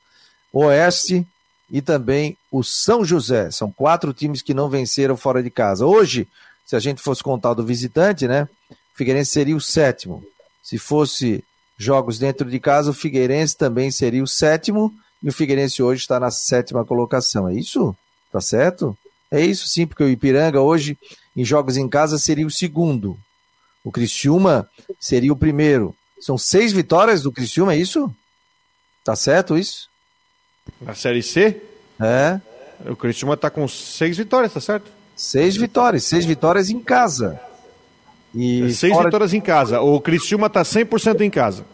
Oeste e também o São José. São quatro times que não venceram fora de casa. Hoje, se a gente fosse contar do visitante, né? O Figueirense seria o sétimo. Se fosse jogos dentro de casa, o Figueirense também seria o sétimo. E o Figueirense hoje está na sétima colocação. É isso? Tá certo? É isso sim, porque o Ipiranga hoje, em jogos em casa, seria o segundo. O Criciúma seria o primeiro. São seis vitórias do Criciúma, é isso? Tá certo isso? Na Série C? É. O Criciúma tá com seis vitórias, tá certo? Seis vitórias, seis vitórias em casa. E seis fora... vitórias em casa. O Criciúma tá 100% em casa.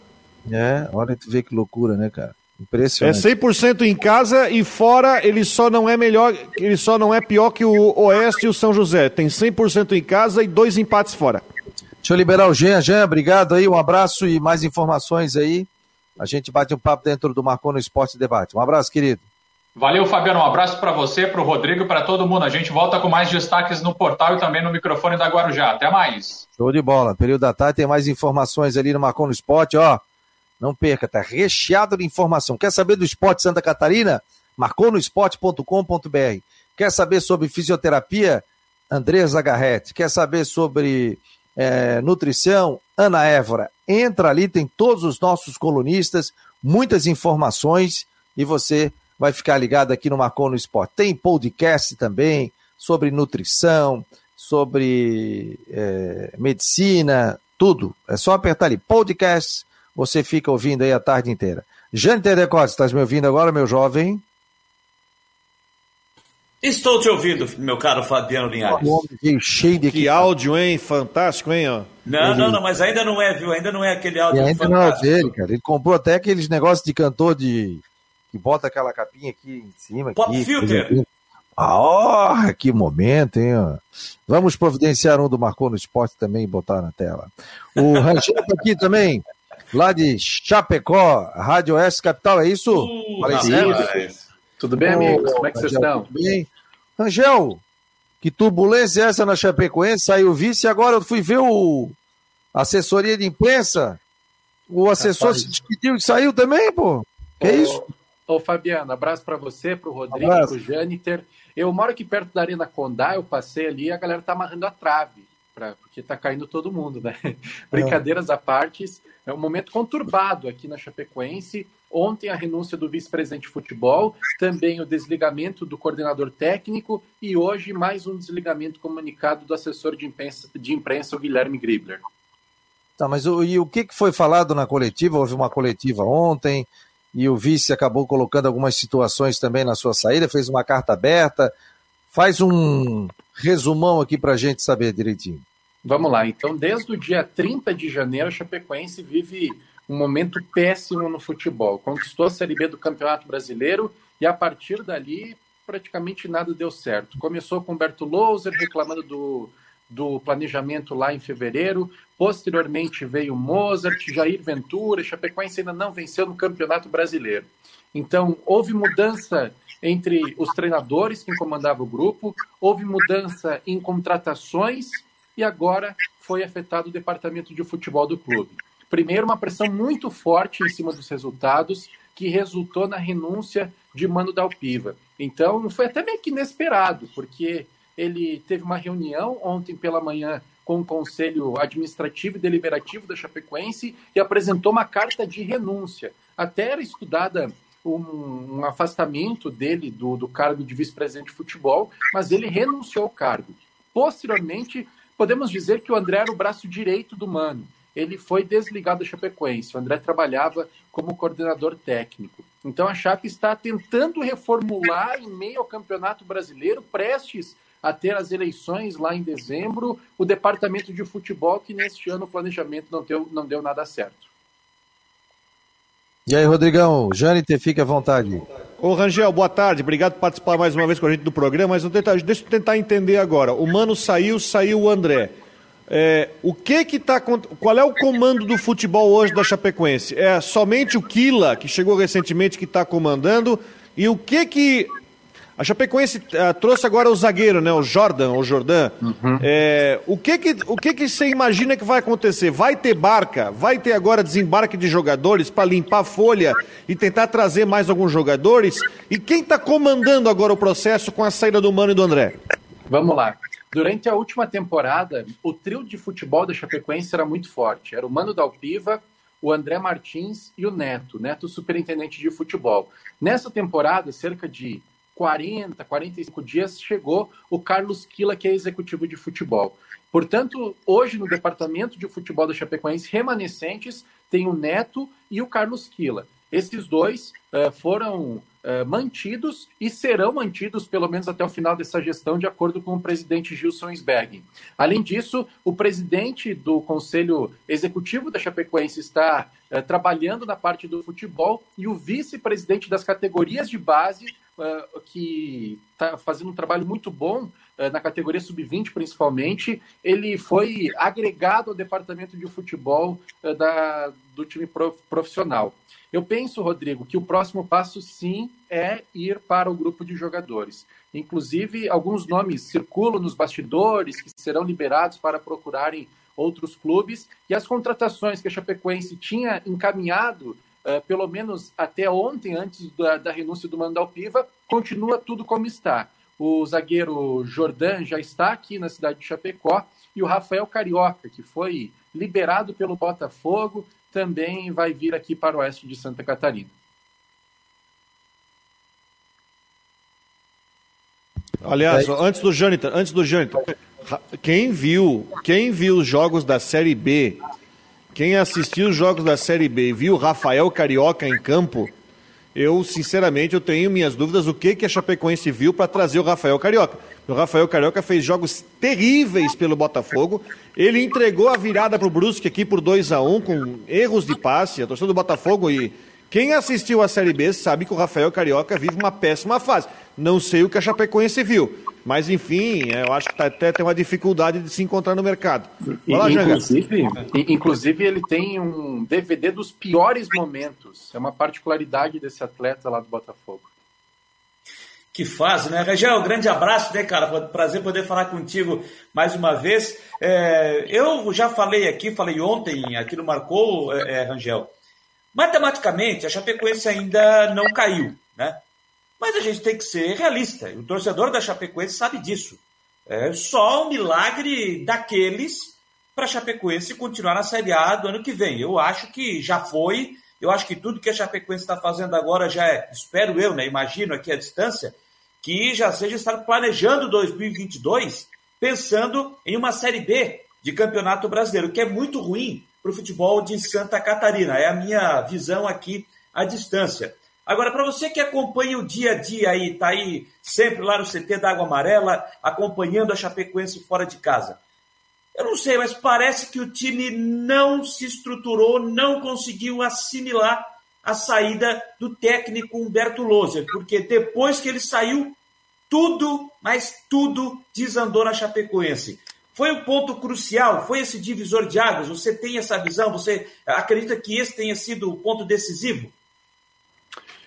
É, olha tu vê que loucura, né, cara? Impressionante. É 100% em casa e fora ele só não é melhor, ele só não é pior que o Oeste e o São José. Tem 100% em casa e dois empates fora. Deixa eu liberar o Jean. Jean, obrigado aí, um abraço e mais informações aí. A gente bate um papo dentro do Marcou no Esporte Debate. Um abraço, querido. Valeu, Fabiano. Um abraço para você, para o Rodrigo e para todo mundo. A gente volta com mais destaques no portal e também no microfone da Guarujá. Até mais. Show de bola. Período da tarde tem mais informações ali no Marcou no Esporte, ó. Não perca, tá recheado de informação. Quer saber do esporte Santa Catarina? Marcou no esporte.com.br. Quer saber sobre fisioterapia? Andrés Zagarrete. Quer saber sobre é, nutrição? Ana Évora. Entra ali, tem todos os nossos colunistas, muitas informações e você vai ficar ligado aqui no Marcou no Esporte. Tem podcast também sobre nutrição, sobre é, medicina, tudo. É só apertar ali, podcast você fica ouvindo aí a tarde inteira. Jane Tedecote, estás me ouvindo agora, meu jovem? Estou te ouvindo, meu caro Fabiano Linhares. cheio de que áudio, hein? Fantástico, hein? Ó. Não, Ele... não, não, mas ainda não é, viu? Ainda não é aquele áudio e ainda fantástico. não é dele, cara. Ele comprou até aqueles negócios de cantor de que bota aquela capinha aqui em cima. Pop aqui, filter. Ah, oh, que momento, hein? Vamos providenciar um do Marcou no Esporte também e botar na tela. O Rangel tá aqui também lá de Chapecó, Rádio Oeste Capital, é isso? Uh, Tudo bem, amigos? Como é que vocês estão? Tudo bem. Angel, que turbulência é essa na Chapecoense? Saiu vice e agora eu fui ver o assessoria de imprensa. O assessor Rapaz. se despediu e saiu também, pô. Que é isso? Ô, Fabiano, abraço para você, pro Rodrigo, abraço. pro Jâniter. Eu moro aqui perto da Arena Condá, eu passei ali e a galera tá amarrando a trave, pra, porque tá caindo todo mundo, né? É. Brincadeiras à parte, é um momento conturbado aqui na Chapecoense. Ontem a renúncia do vice-presidente de futebol, também o desligamento do coordenador técnico e hoje mais um desligamento comunicado do assessor de imprensa, de imprensa o Guilherme Gribler. Tá, mas o, e o que foi falado na coletiva? Houve uma coletiva ontem e o vice acabou colocando algumas situações também na sua saída, fez uma carta aberta. Faz um resumão aqui para a gente saber direitinho. Vamos lá, então desde o dia 30 de janeiro a Chapecoense vive um momento péssimo no futebol. Conquistou a Série B do Campeonato Brasileiro e a partir dali praticamente nada deu certo. Começou com Humberto Louser reclamando do, do planejamento lá em fevereiro, posteriormente veio Mozart, Jair Ventura, Chapecoense ainda não venceu no Campeonato Brasileiro. Então, houve mudança entre os treinadores que comandavam o grupo, houve mudança em contratações e agora foi afetado o departamento de futebol do clube. Primeiro, uma pressão muito forte em cima dos resultados, que resultou na renúncia de Mano Dalpiva. Então, foi até meio que inesperado, porque ele teve uma reunião ontem pela manhã com o Conselho Administrativo e Deliberativo da Chapecoense e apresentou uma carta de renúncia. Até era estudada um, um afastamento dele do, do cargo de vice-presidente de futebol, mas ele renunciou ao cargo. Posteriormente, podemos dizer que o André era o braço direito do Mano. Ele foi desligado da Chapecoense. O André trabalhava como coordenador técnico. Então a Chape está tentando reformular em meio ao Campeonato Brasileiro, prestes a ter as eleições lá em dezembro, o departamento de futebol que neste ano o planejamento não deu, não deu nada certo. E aí, Rodrigão, Jâniter, fique à vontade. Ô Rangel, boa tarde, obrigado por participar mais uma vez com a gente do programa, mas tentar, deixa eu tentar entender agora. O Mano saiu, saiu o André. É, o que que tá qual é o comando do futebol hoje da Chapecoense? É somente o Kila, que chegou recentemente, que está comandando, e o que que a Chapecoense uh, trouxe agora o zagueiro, né? O Jordan, o Jordan. Uhum. É, o que que o que que você imagina que vai acontecer? Vai ter barca? Vai ter agora desembarque de jogadores para limpar a folha e tentar trazer mais alguns jogadores? E quem está comandando agora o processo com a saída do Mano e do André? Vamos lá. Durante a última temporada, o trio de futebol da Chapecoense era muito forte. Era o Mano Dalpiva, o André Martins e o Neto, Neto superintendente de futebol. Nessa temporada, cerca de 40, 45 dias, chegou o Carlos Quila, que é executivo de futebol. Portanto, hoje no departamento de futebol da Chapecoense, remanescentes, tem o Neto e o Carlos Quila. Esses dois uh, foram uh, mantidos e serão mantidos pelo menos até o final dessa gestão, de acordo com o presidente Gilson Sberg. Além disso, o presidente do Conselho Executivo da Chapecoense está uh, trabalhando na parte do futebol e o vice-presidente das categorias de base, uh, que está fazendo um trabalho muito bom na categoria sub-20 principalmente, ele foi agregado ao departamento de futebol da, do time profissional. Eu penso, Rodrigo, que o próximo passo sim é ir para o grupo de jogadores. Inclusive, alguns nomes circulam nos bastidores que serão liberados para procurarem outros clubes e as contratações que a Chapecoense tinha encaminhado, uh, pelo menos até ontem, antes da, da renúncia do Mandal Piva, continua tudo como está. O zagueiro Jordan já está aqui na cidade de Chapecó e o Rafael Carioca, que foi liberado pelo Botafogo, também vai vir aqui para o oeste de Santa Catarina. Aliás, antes do Jâniter, antes do Jâniter, quem viu, quem viu os jogos da Série B, quem assistiu os jogos da Série B e viu Rafael Carioca em campo, eu sinceramente eu tenho minhas dúvidas o que que a Chapecoense viu para trazer o Rafael Carioca. O Rafael Carioca fez jogos terríveis pelo Botafogo. Ele entregou a virada para o Brusque aqui por 2 a 1 um, com erros de passe. A torcida do Botafogo e quem assistiu a Série B sabe que o Rafael Carioca vive uma péssima fase. Não sei o que a Chapecoense viu, mas enfim, eu acho que tá, até tem uma dificuldade de se encontrar no mercado. Lá, inclusive, inclusive, ele tem um DVD dos piores momentos. É uma particularidade desse atleta lá do Botafogo. Que fase, né? Rangel, grande abraço, né, cara? Prazer poder falar contigo mais uma vez. É, eu já falei aqui, falei ontem, aqui no Marcou, é, é, Rangel. Matematicamente, a Chapecoense ainda não caiu, né? Mas a gente tem que ser realista. O torcedor da Chapecoense sabe disso. É só um milagre daqueles para a Chapecoense continuar na Série A do ano que vem. Eu acho que já foi eu acho que tudo que a Chapecoense está fazendo agora já é, espero eu, né, imagino aqui a distância, que já seja estar planejando 2022 pensando em uma Série B de Campeonato Brasileiro, que é muito ruim para o futebol de Santa Catarina. É a minha visão aqui à distância. Agora, para você que acompanha o dia a dia aí, está aí sempre lá no CT da Água Amarela, acompanhando a Chapecoense fora de casa. Eu não sei, mas parece que o time não se estruturou, não conseguiu assimilar a saída do técnico Humberto Loser, porque depois que ele saiu, tudo, mas tudo desandou na Chapecoense. Foi um ponto crucial, foi esse divisor de águas. Você tem essa visão? Você acredita que esse tenha sido o ponto decisivo?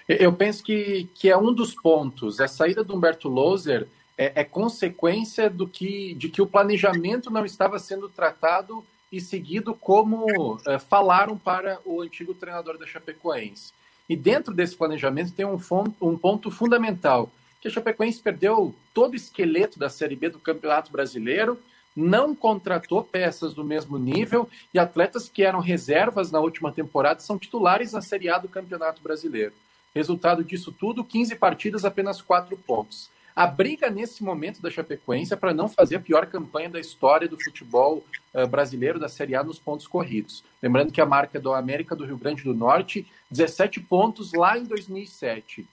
Eu penso que, que é um dos pontos. A saída do Humberto Loser é, é, consequência do que, de que o planejamento não estava sendo tratado e seguido como é, falaram para o antigo treinador da Chapecoense. E dentro desse planejamento tem um, um ponto fundamental, que a Chapecoense perdeu todo o esqueleto da Série B do Campeonato Brasileiro, não contratou peças do mesmo nível e atletas que eram reservas na última temporada são titulares na Série A do Campeonato Brasileiro. Resultado disso tudo, 15 partidas, apenas 4 pontos. A briga nesse momento da Chapecoense é para não fazer a pior campanha da história do futebol uh, brasileiro da Série A nos pontos corridos. Lembrando que a marca do América do Rio Grande do Norte, 17 pontos lá em 2007. Uh,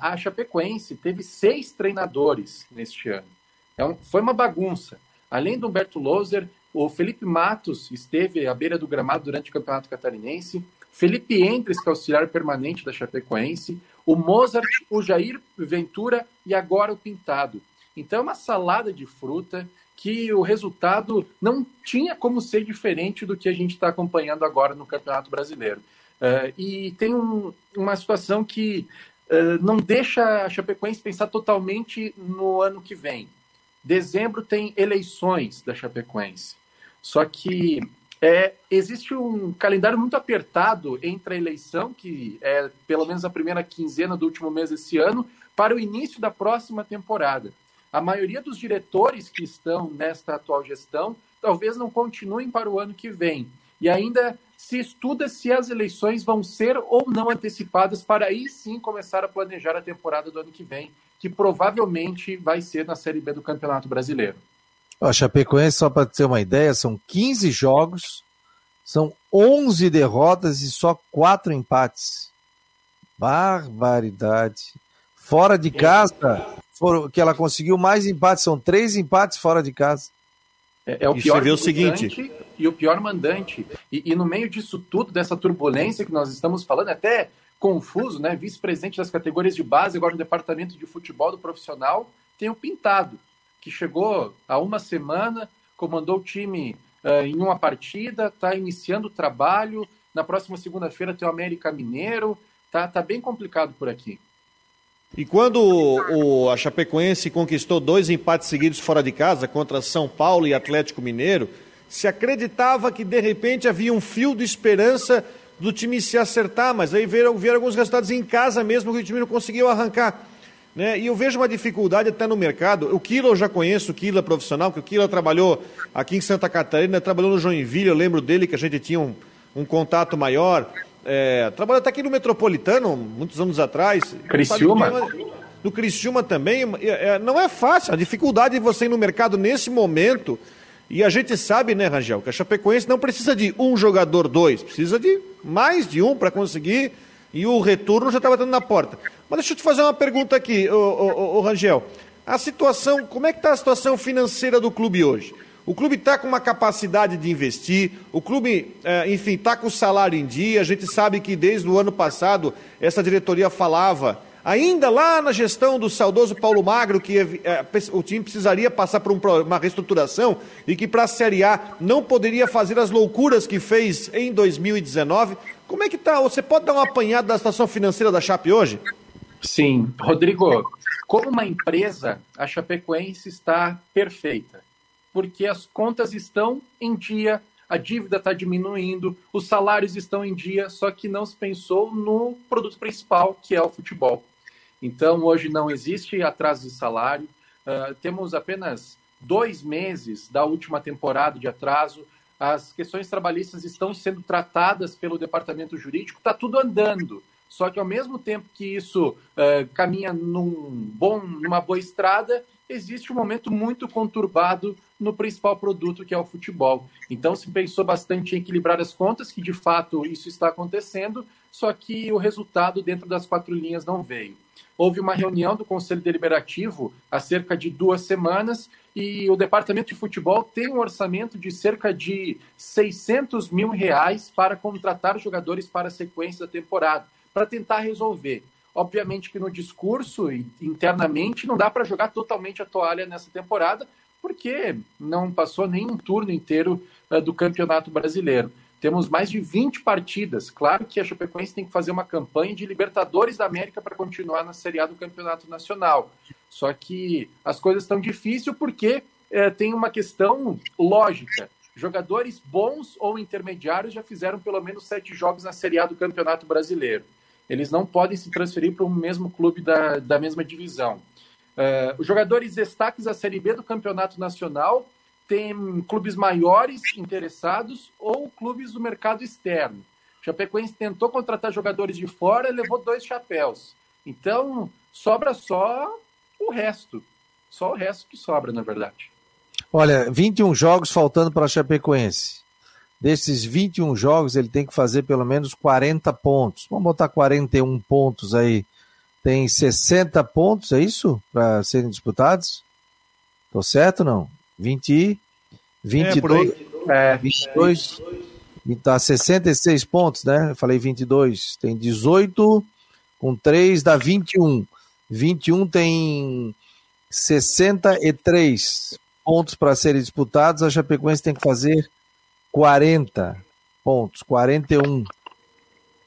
a Chapecoense teve seis treinadores neste ano. É foi uma bagunça. Além do Humberto Loser, o Felipe Matos esteve à beira do gramado durante o Campeonato Catarinense. Felipe Entres, que é auxiliar permanente da Chapecoense o Mozart, o Jair Ventura e agora o Pintado. Então é uma salada de fruta que o resultado não tinha como ser diferente do que a gente está acompanhando agora no Campeonato Brasileiro. Uh, e tem um, uma situação que uh, não deixa a Chapecoense pensar totalmente no ano que vem. Dezembro tem eleições da Chapecoense. Só que é, existe um calendário muito apertado entre a eleição, que é pelo menos a primeira quinzena do último mês desse ano, para o início da próxima temporada. A maioria dos diretores que estão nesta atual gestão talvez não continuem para o ano que vem. E ainda se estuda se as eleições vão ser ou não antecipadas para aí sim começar a planejar a temporada do ano que vem, que provavelmente vai ser na Série B do Campeonato Brasileiro. A Chapecoense, só para ter uma ideia, são 15 jogos, são 11 derrotas e só 4 empates. Barbaridade. Fora de casa, foram, que ela conseguiu mais empates, são três empates fora de casa. É, é o pior o seguinte e o pior mandante. E, e, no meio disso tudo, dessa turbulência que nós estamos falando, até confuso, né? Vice-presidente das categorias de base, agora no departamento de futebol do profissional, tem o Pintado, que chegou há uma semana, comandou o time uh, em uma partida, está iniciando o trabalho. Na próxima segunda-feira tem o América Mineiro. Tá, tá bem complicado por aqui. E quando o, a Chapecoense conquistou dois empates seguidos fora de casa contra São Paulo e Atlético Mineiro, se acreditava que de repente havia um fio de esperança do time se acertar, mas aí vieram, vieram alguns resultados em casa mesmo que o time não conseguiu arrancar. Né? E eu vejo uma dificuldade até no mercado. O Kilo eu já conheço, o Kilo é profissional, que o Kilo trabalhou aqui em Santa Catarina, trabalhou no Joinville, eu lembro dele que a gente tinha um, um contato maior. É, trabalhou até aqui no Metropolitano, muitos anos atrás. Criciúma? No Criciúma também. É, é, não é fácil. A dificuldade de você ir no mercado nesse momento. E a gente sabe, né, Rangel, que a Chapecoense não precisa de um jogador, dois. Precisa de mais de um para conseguir. E o retorno já está batendo na porta. Mas deixa eu te fazer uma pergunta aqui, ô, ô, ô Rangel. A situação, como é que está a situação financeira do clube hoje? O clube está com uma capacidade de investir, o clube, é, enfim, está com o salário em dia. A gente sabe que desde o ano passado essa diretoria falava, ainda lá na gestão do saudoso Paulo Magro, que é, o time precisaria passar por um, uma reestruturação e que para a Série A não poderia fazer as loucuras que fez em 2019. Como é que está? Você pode dar uma apanhada da situação financeira da Chape hoje? Sim, Rodrigo. Como uma empresa, a Chapecoense está perfeita porque as contas estão em dia, a dívida está diminuindo, os salários estão em dia, só que não se pensou no produto principal, que é o futebol. Então, hoje não existe atraso de salário, uh, temos apenas dois meses da última temporada de atraso, as questões trabalhistas estão sendo tratadas pelo departamento jurídico, está tudo andando. Só que ao mesmo tempo que isso uh, caminha num bom, numa boa estrada, existe um momento muito conturbado no principal produto que é o futebol. Então se pensou bastante em equilibrar as contas, que de fato isso está acontecendo, só que o resultado dentro das quatro linhas não veio. Houve uma reunião do Conselho Deliberativo há cerca de duas semanas e o Departamento de Futebol tem um orçamento de cerca de 600 mil reais para contratar jogadores para a sequência da temporada, para tentar resolver. Obviamente que no discurso internamente não dá para jogar totalmente a toalha nessa temporada, porque não passou nem um turno inteiro uh, do Campeonato Brasileiro. Temos mais de 20 partidas. Claro que a Chapecoense tem que fazer uma campanha de Libertadores da América para continuar na Série A do Campeonato Nacional. Só que as coisas estão difíceis porque uh, tem uma questão lógica. Jogadores bons ou intermediários já fizeram pelo menos sete jogos na Série A do Campeonato Brasileiro eles não podem se transferir para o mesmo clube da, da mesma divisão. Uh, os jogadores destaques da Série B do Campeonato Nacional têm clubes maiores interessados ou clubes do mercado externo. O Chapecoense tentou contratar jogadores de fora e levou dois chapéus. Então, sobra só o resto. Só o resto que sobra, na verdade. Olha, 21 jogos faltando para a Chapecoense desses 21 jogos, ele tem que fazer pelo menos 40 pontos. Vamos botar 41 pontos aí. Tem 60 pontos, é isso? Para serem disputados? Tô certo não? 20 22, é, é 22, e tá 66 pontos, né? Eu falei 22, tem 18 com 3 dá 21. 21 tem 63 pontos para serem disputados, a Chapecoense tem que fazer 40 pontos, 41.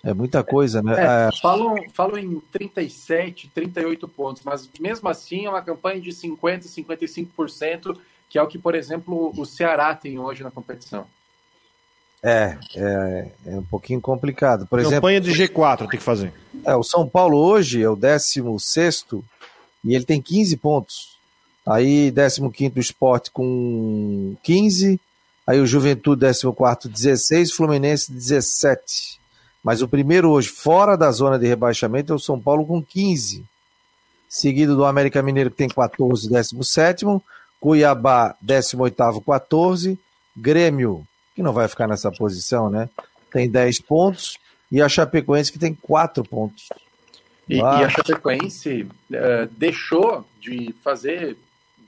É muita coisa, né? É, é, falam, falam em 37, 38 pontos, mas mesmo assim é uma campanha de 50%, 55%, que é o que, por exemplo, o Ceará tem hoje na competição. É, é, é um pouquinho complicado. Por campanha exemplo, de G4 tem que fazer. É, o São Paulo hoje é o 16 e ele tem 15 pontos. Aí, 15 o Sport com 15, Aí o Juventude 14, 16, Fluminense 17. Mas o primeiro hoje, fora da zona de rebaixamento, é o São Paulo com 15. Seguido do América Mineiro, que tem 14, 17. Cuiabá, 18, 14. Grêmio, que não vai ficar nessa posição, né? Tem 10 pontos. E a Chapecoense, que tem 4 pontos. E, e a Chapecoense uh, deixou de fazer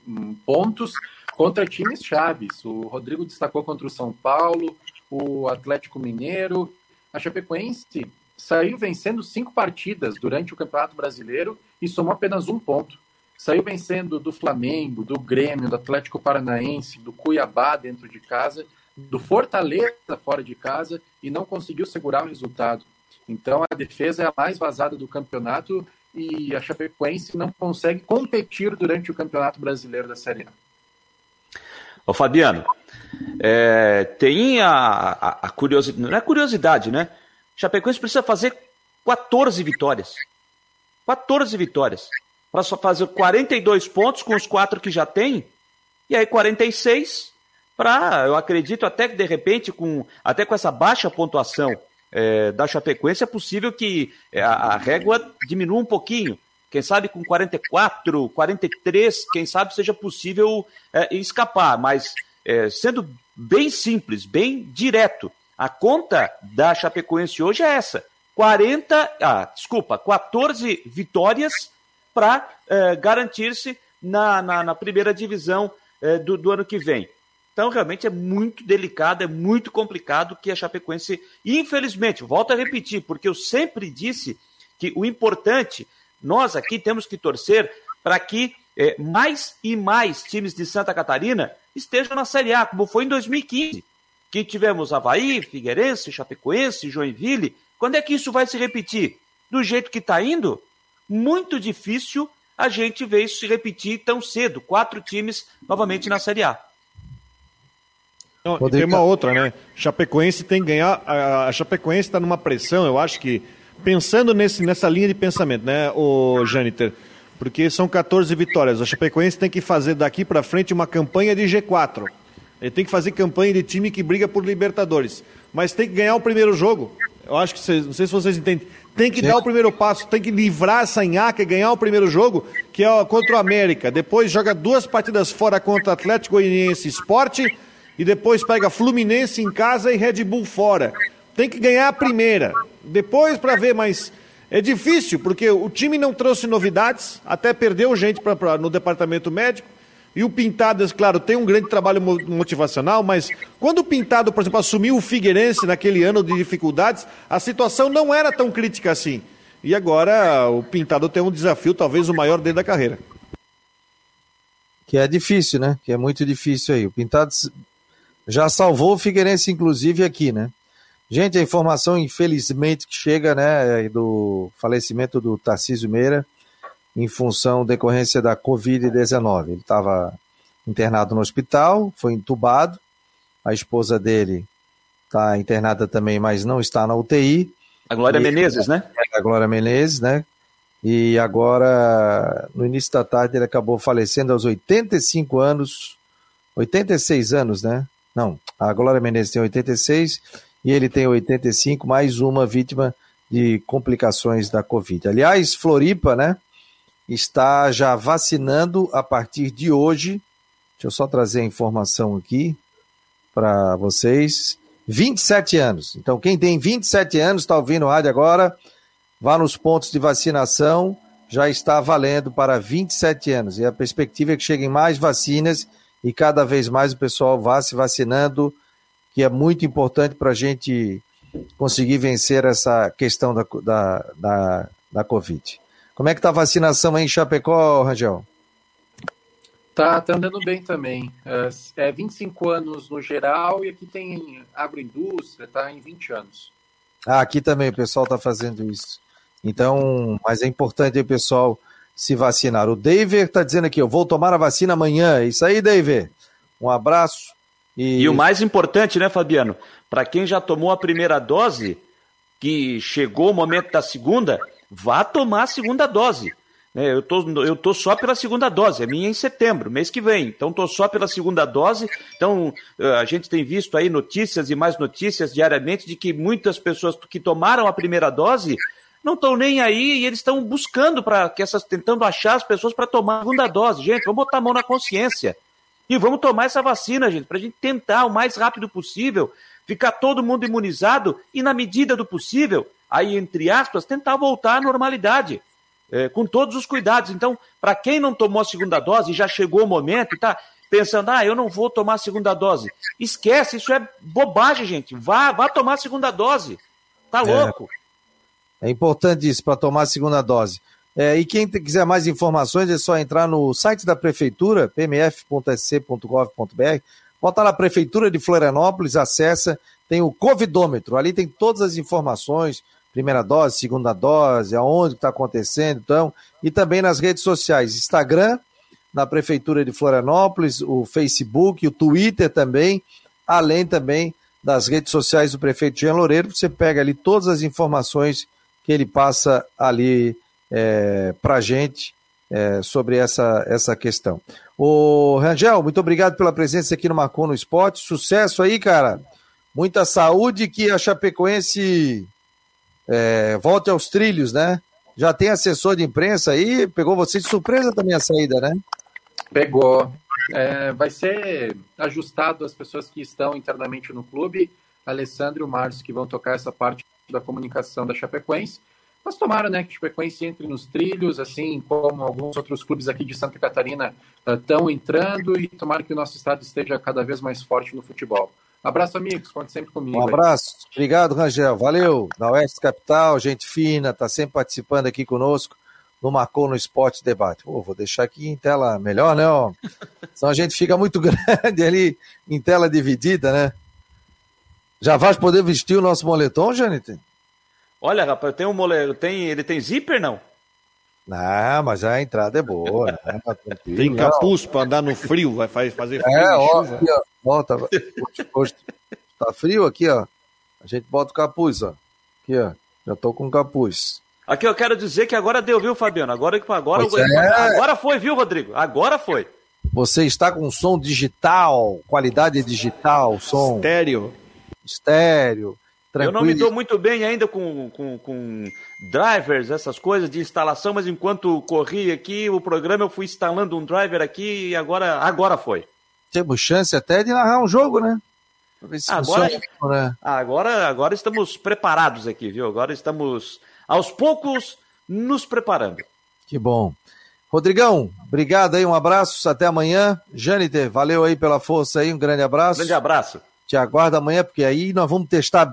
um, pontos contra times chaves. O Rodrigo destacou contra o São Paulo, o Atlético Mineiro. A Chapecoense saiu vencendo cinco partidas durante o Campeonato Brasileiro e somou apenas um ponto. Saiu vencendo do Flamengo, do Grêmio, do Atlético Paranaense, do Cuiabá dentro de casa, do Fortaleza fora de casa e não conseguiu segurar o resultado. Então a defesa é a mais vazada do campeonato e a Chapecoense não consegue competir durante o Campeonato Brasileiro da Série A. Ô Fabiano, é, tem a, a, a curiosidade, não é curiosidade, né? Chapecoense precisa fazer 14 vitórias. 14 vitórias. Para só fazer 42 pontos com os quatro que já tem. E aí 46 para, eu acredito até que de repente, com até com essa baixa pontuação é, da Chapecoense, é possível que é, a, a régua diminua um pouquinho. Quem sabe com 44, 43, quem sabe seja possível é, escapar. Mas é, sendo bem simples, bem direto, a conta da Chapecoense hoje é essa: 40, ah, desculpa, 14 vitórias para eh, garantir-se na, na, na, primeira divisão eh, do, do ano que vem. Então, realmente é muito delicado, é muito complicado que a Chapecoense, infelizmente, volto a repetir, porque eu sempre disse que o importante, nós aqui temos que torcer para que eh, mais e mais times de Santa Catarina estejam na Série A, como foi em 2015 que tivemos Havaí, Figueirense, Chapecoense, Joinville. Quando é que isso vai se repetir? Do jeito que está indo? Muito difícil a gente ver isso se repetir tão cedo. Quatro times novamente na Série A. Não, tem uma outra, né? Chapecoense tem que ganhar. A Chapecoense está numa pressão, eu acho que. Pensando nesse, nessa linha de pensamento, né, o Jâniter? Porque são 14 vitórias. A Chapecoense tem que fazer daqui para frente uma campanha de G4. Ele tem que fazer campanha de time que briga por Libertadores. Mas tem que ganhar o primeiro jogo. Eu acho que vocês, não sei se vocês entendem. Tem que Sim. dar o primeiro passo, tem que livrar essa nhaca e ganhar o primeiro jogo, que é contra o América. Depois joga duas partidas fora contra Atlético Goianiense Esporte e depois pega Fluminense em casa e Red Bull fora. Tem que ganhar a primeira. Depois para ver, mas é difícil, porque o time não trouxe novidades, até perdeu gente pra, pra no departamento médico. E o Pintadas, claro, tem um grande trabalho motivacional, mas quando o Pintado, por exemplo, assumiu o Figueirense naquele ano de dificuldades, a situação não era tão crítica assim. E agora o Pintado tem um desafio, talvez o maior dele da carreira. Que é difícil, né? Que é muito difícil aí. O Pintado já salvou o Figueirense, inclusive, aqui, né? Gente, a informação, infelizmente, que chega, né, do falecimento do Tarcísio Meira em função decorrência da Covid-19. Ele estava internado no hospital, foi entubado, a esposa dele está internada também, mas não está na UTI. A Glória e, Menezes, né? A Glória Menezes, né? E agora, no início da tarde, ele acabou falecendo aos 85 anos, 86 anos, né? Não, a Glória Menezes tem 86 e ele tem 85, mais uma vítima de complicações da Covid. Aliás, Floripa, né? está já vacinando a partir de hoje. Deixa eu só trazer a informação aqui para vocês. 27 anos. Então, quem tem 27 anos, está ouvindo o rádio agora, vá nos pontos de vacinação, já está valendo para 27 anos. E a perspectiva é que cheguem mais vacinas e cada vez mais o pessoal vá se vacinando, que é muito importante para a gente conseguir vencer essa questão da, da, da, da Covid. Como é que tá a vacinação aí em Chapecó, Rangel? Tá, tá andando bem também. É, é 25 anos no geral e aqui tem agroindústria, tá em 20 anos. Ah, aqui também o pessoal tá fazendo isso. Então, mas é importante o pessoal se vacinar. O David tá dizendo aqui, eu vou tomar a vacina amanhã. É isso aí, David. Um abraço. E, e o mais importante, né, Fabiano? Para quem já tomou a primeira dose, que chegou o momento da segunda, vá tomar a segunda dose. É, eu, tô, eu tô só pela segunda dose, a minha é em setembro, mês que vem. Então, tô só pela segunda dose. Então, eh, a gente tem visto aí notícias e mais notícias diariamente de que muitas pessoas que tomaram a primeira dose não estão nem aí e eles estão buscando para que essas, tentando achar as pessoas para tomar a segunda dose. Gente, vamos botar a mão na consciência. E vamos tomar essa vacina, gente, para a gente tentar o mais rápido possível ficar todo mundo imunizado e, na medida do possível, aí, entre aspas, tentar voltar à normalidade. é, com todos os cuidados. Então, para quem não tomou a segunda dose, já chegou o momento e está pensando, ah, eu não vou tomar a segunda dose. Esquece, isso é bobagem, gente. Vá, vá tomar a segunda dose. Tá louco. É, é importante isso para tomar a segunda dose. É, e quem quiser mais informações é só entrar no site da prefeitura, pmf.sc.gov.br, bota lá Prefeitura de Florianópolis, acessa, tem o Covidômetro, ali tem todas as informações, primeira dose, segunda dose, aonde está acontecendo, então, e também nas redes sociais, Instagram, na Prefeitura de Florianópolis, o Facebook, o Twitter também, além também das redes sociais do prefeito Jean Loureiro, você pega ali todas as informações que ele passa ali é, para a gente é, sobre essa, essa questão. O Rangel, muito obrigado pela presença aqui no Marcon no Esporte. Sucesso aí, cara. Muita saúde que a Chapecoense é, volte aos trilhos, né? Já tem assessor de imprensa aí, pegou você de surpresa também a saída, né? Pegou. É, vai ser ajustado as pessoas que estão internamente no clube, Alessandro e o Márcio, que vão tocar essa parte da comunicação da Chapecoense. Mas tomara né, que a Chapecoense entre nos trilhos, assim como alguns outros clubes aqui de Santa Catarina estão uh, entrando, e tomara que o nosso estado esteja cada vez mais forte no futebol. Abraço, amigos. Conte sempre comigo. Um abraço. Aí. Obrigado, Rangel. Valeu. Da Oeste Capital, gente fina, está sempre participando aqui conosco no Marcou no Esporte Debate. Pô, vou deixar aqui em tela melhor, né? Ó? Senão a gente fica muito grande ali em tela dividida, né? Já vais poder vestir o nosso moletom, Janete? Olha, rapaz, tem um moletom, tem, ele tem zíper, não? Não, mas a entrada é boa. Né? Tá tem capuz para andar no frio, vai fazer frio. É, ó, aqui, ó, ó tá, hoje, tá frio aqui, ó. A gente bota o capuz, ó. Aqui, ó. Já tô com capuz. Aqui eu quero dizer que agora deu, viu, Fabiano? Agora, agora, é. agora foi, viu, Rodrigo? Agora foi. Você está com som digital, qualidade digital, som. Estéreo. Estéreo. Tranquilo. Eu não me dou muito bem ainda com, com, com, drivers, essas coisas de instalação, mas enquanto corri aqui o programa, eu fui instalando um driver aqui e agora, agora foi. Temos chance até de narrar um jogo, né? agora, funciona, né? agora, agora estamos preparados aqui, viu? Agora estamos, aos poucos, nos preparando. Que bom. Rodrigão, obrigado aí, um abraço, até amanhã. Jâniter, valeu aí pela força aí, um grande abraço. Grande abraço. Te aguardo amanhã, porque aí nós vamos testar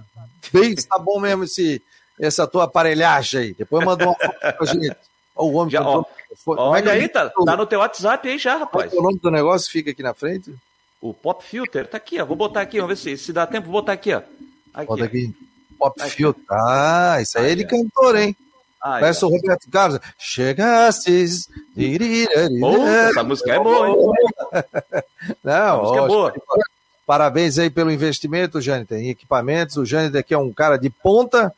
bem se tá bom mesmo esse, essa tua aparelhagem aí. Depois manda uma foto pra gente. o homem já, ó, Olha aí, tá, tá no teu WhatsApp aí já, rapaz. o nome do negócio fica aqui na frente? O Pop Filter, tá aqui, ó. Vou botar aqui, vamos ver se, se dá tempo, vou botar aqui, ó. Aqui, Bota aqui. Pop aqui. Filter. Ah, isso aí, aí é de cantor, hein? Ah, Parece o Roberto Carlos. Chegastes. Essa música é boa, hein? Não, música é boa. Parabéns aí pelo investimento, Jâniter, em equipamentos. O Jâniter aqui é um cara de ponta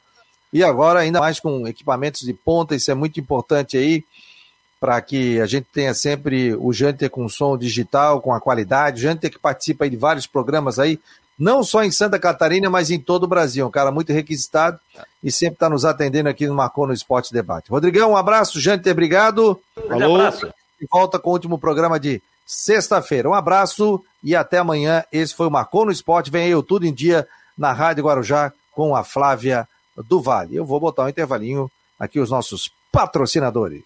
e agora ainda mais com equipamentos de ponta, isso é muito importante aí para que a gente tenha sempre o Jâniter com som digital, com a qualidade. O Jâniter que participa aí de vários programas aí, não só em Santa Catarina, mas em todo o Brasil. Um cara muito requisitado e sempre está nos atendendo aqui no Marcou no Esporte Debate. Rodrigão, um abraço. Jâniter, obrigado. Um abraço. E volta com o último programa de sexta-feira. Um abraço e até amanhã. Esse foi o Marcou no Esporte. Vem aí o Tudo em Dia na Rádio Guarujá com a Flávia do Vale. Eu vou botar um intervalinho aqui os nossos patrocinadores.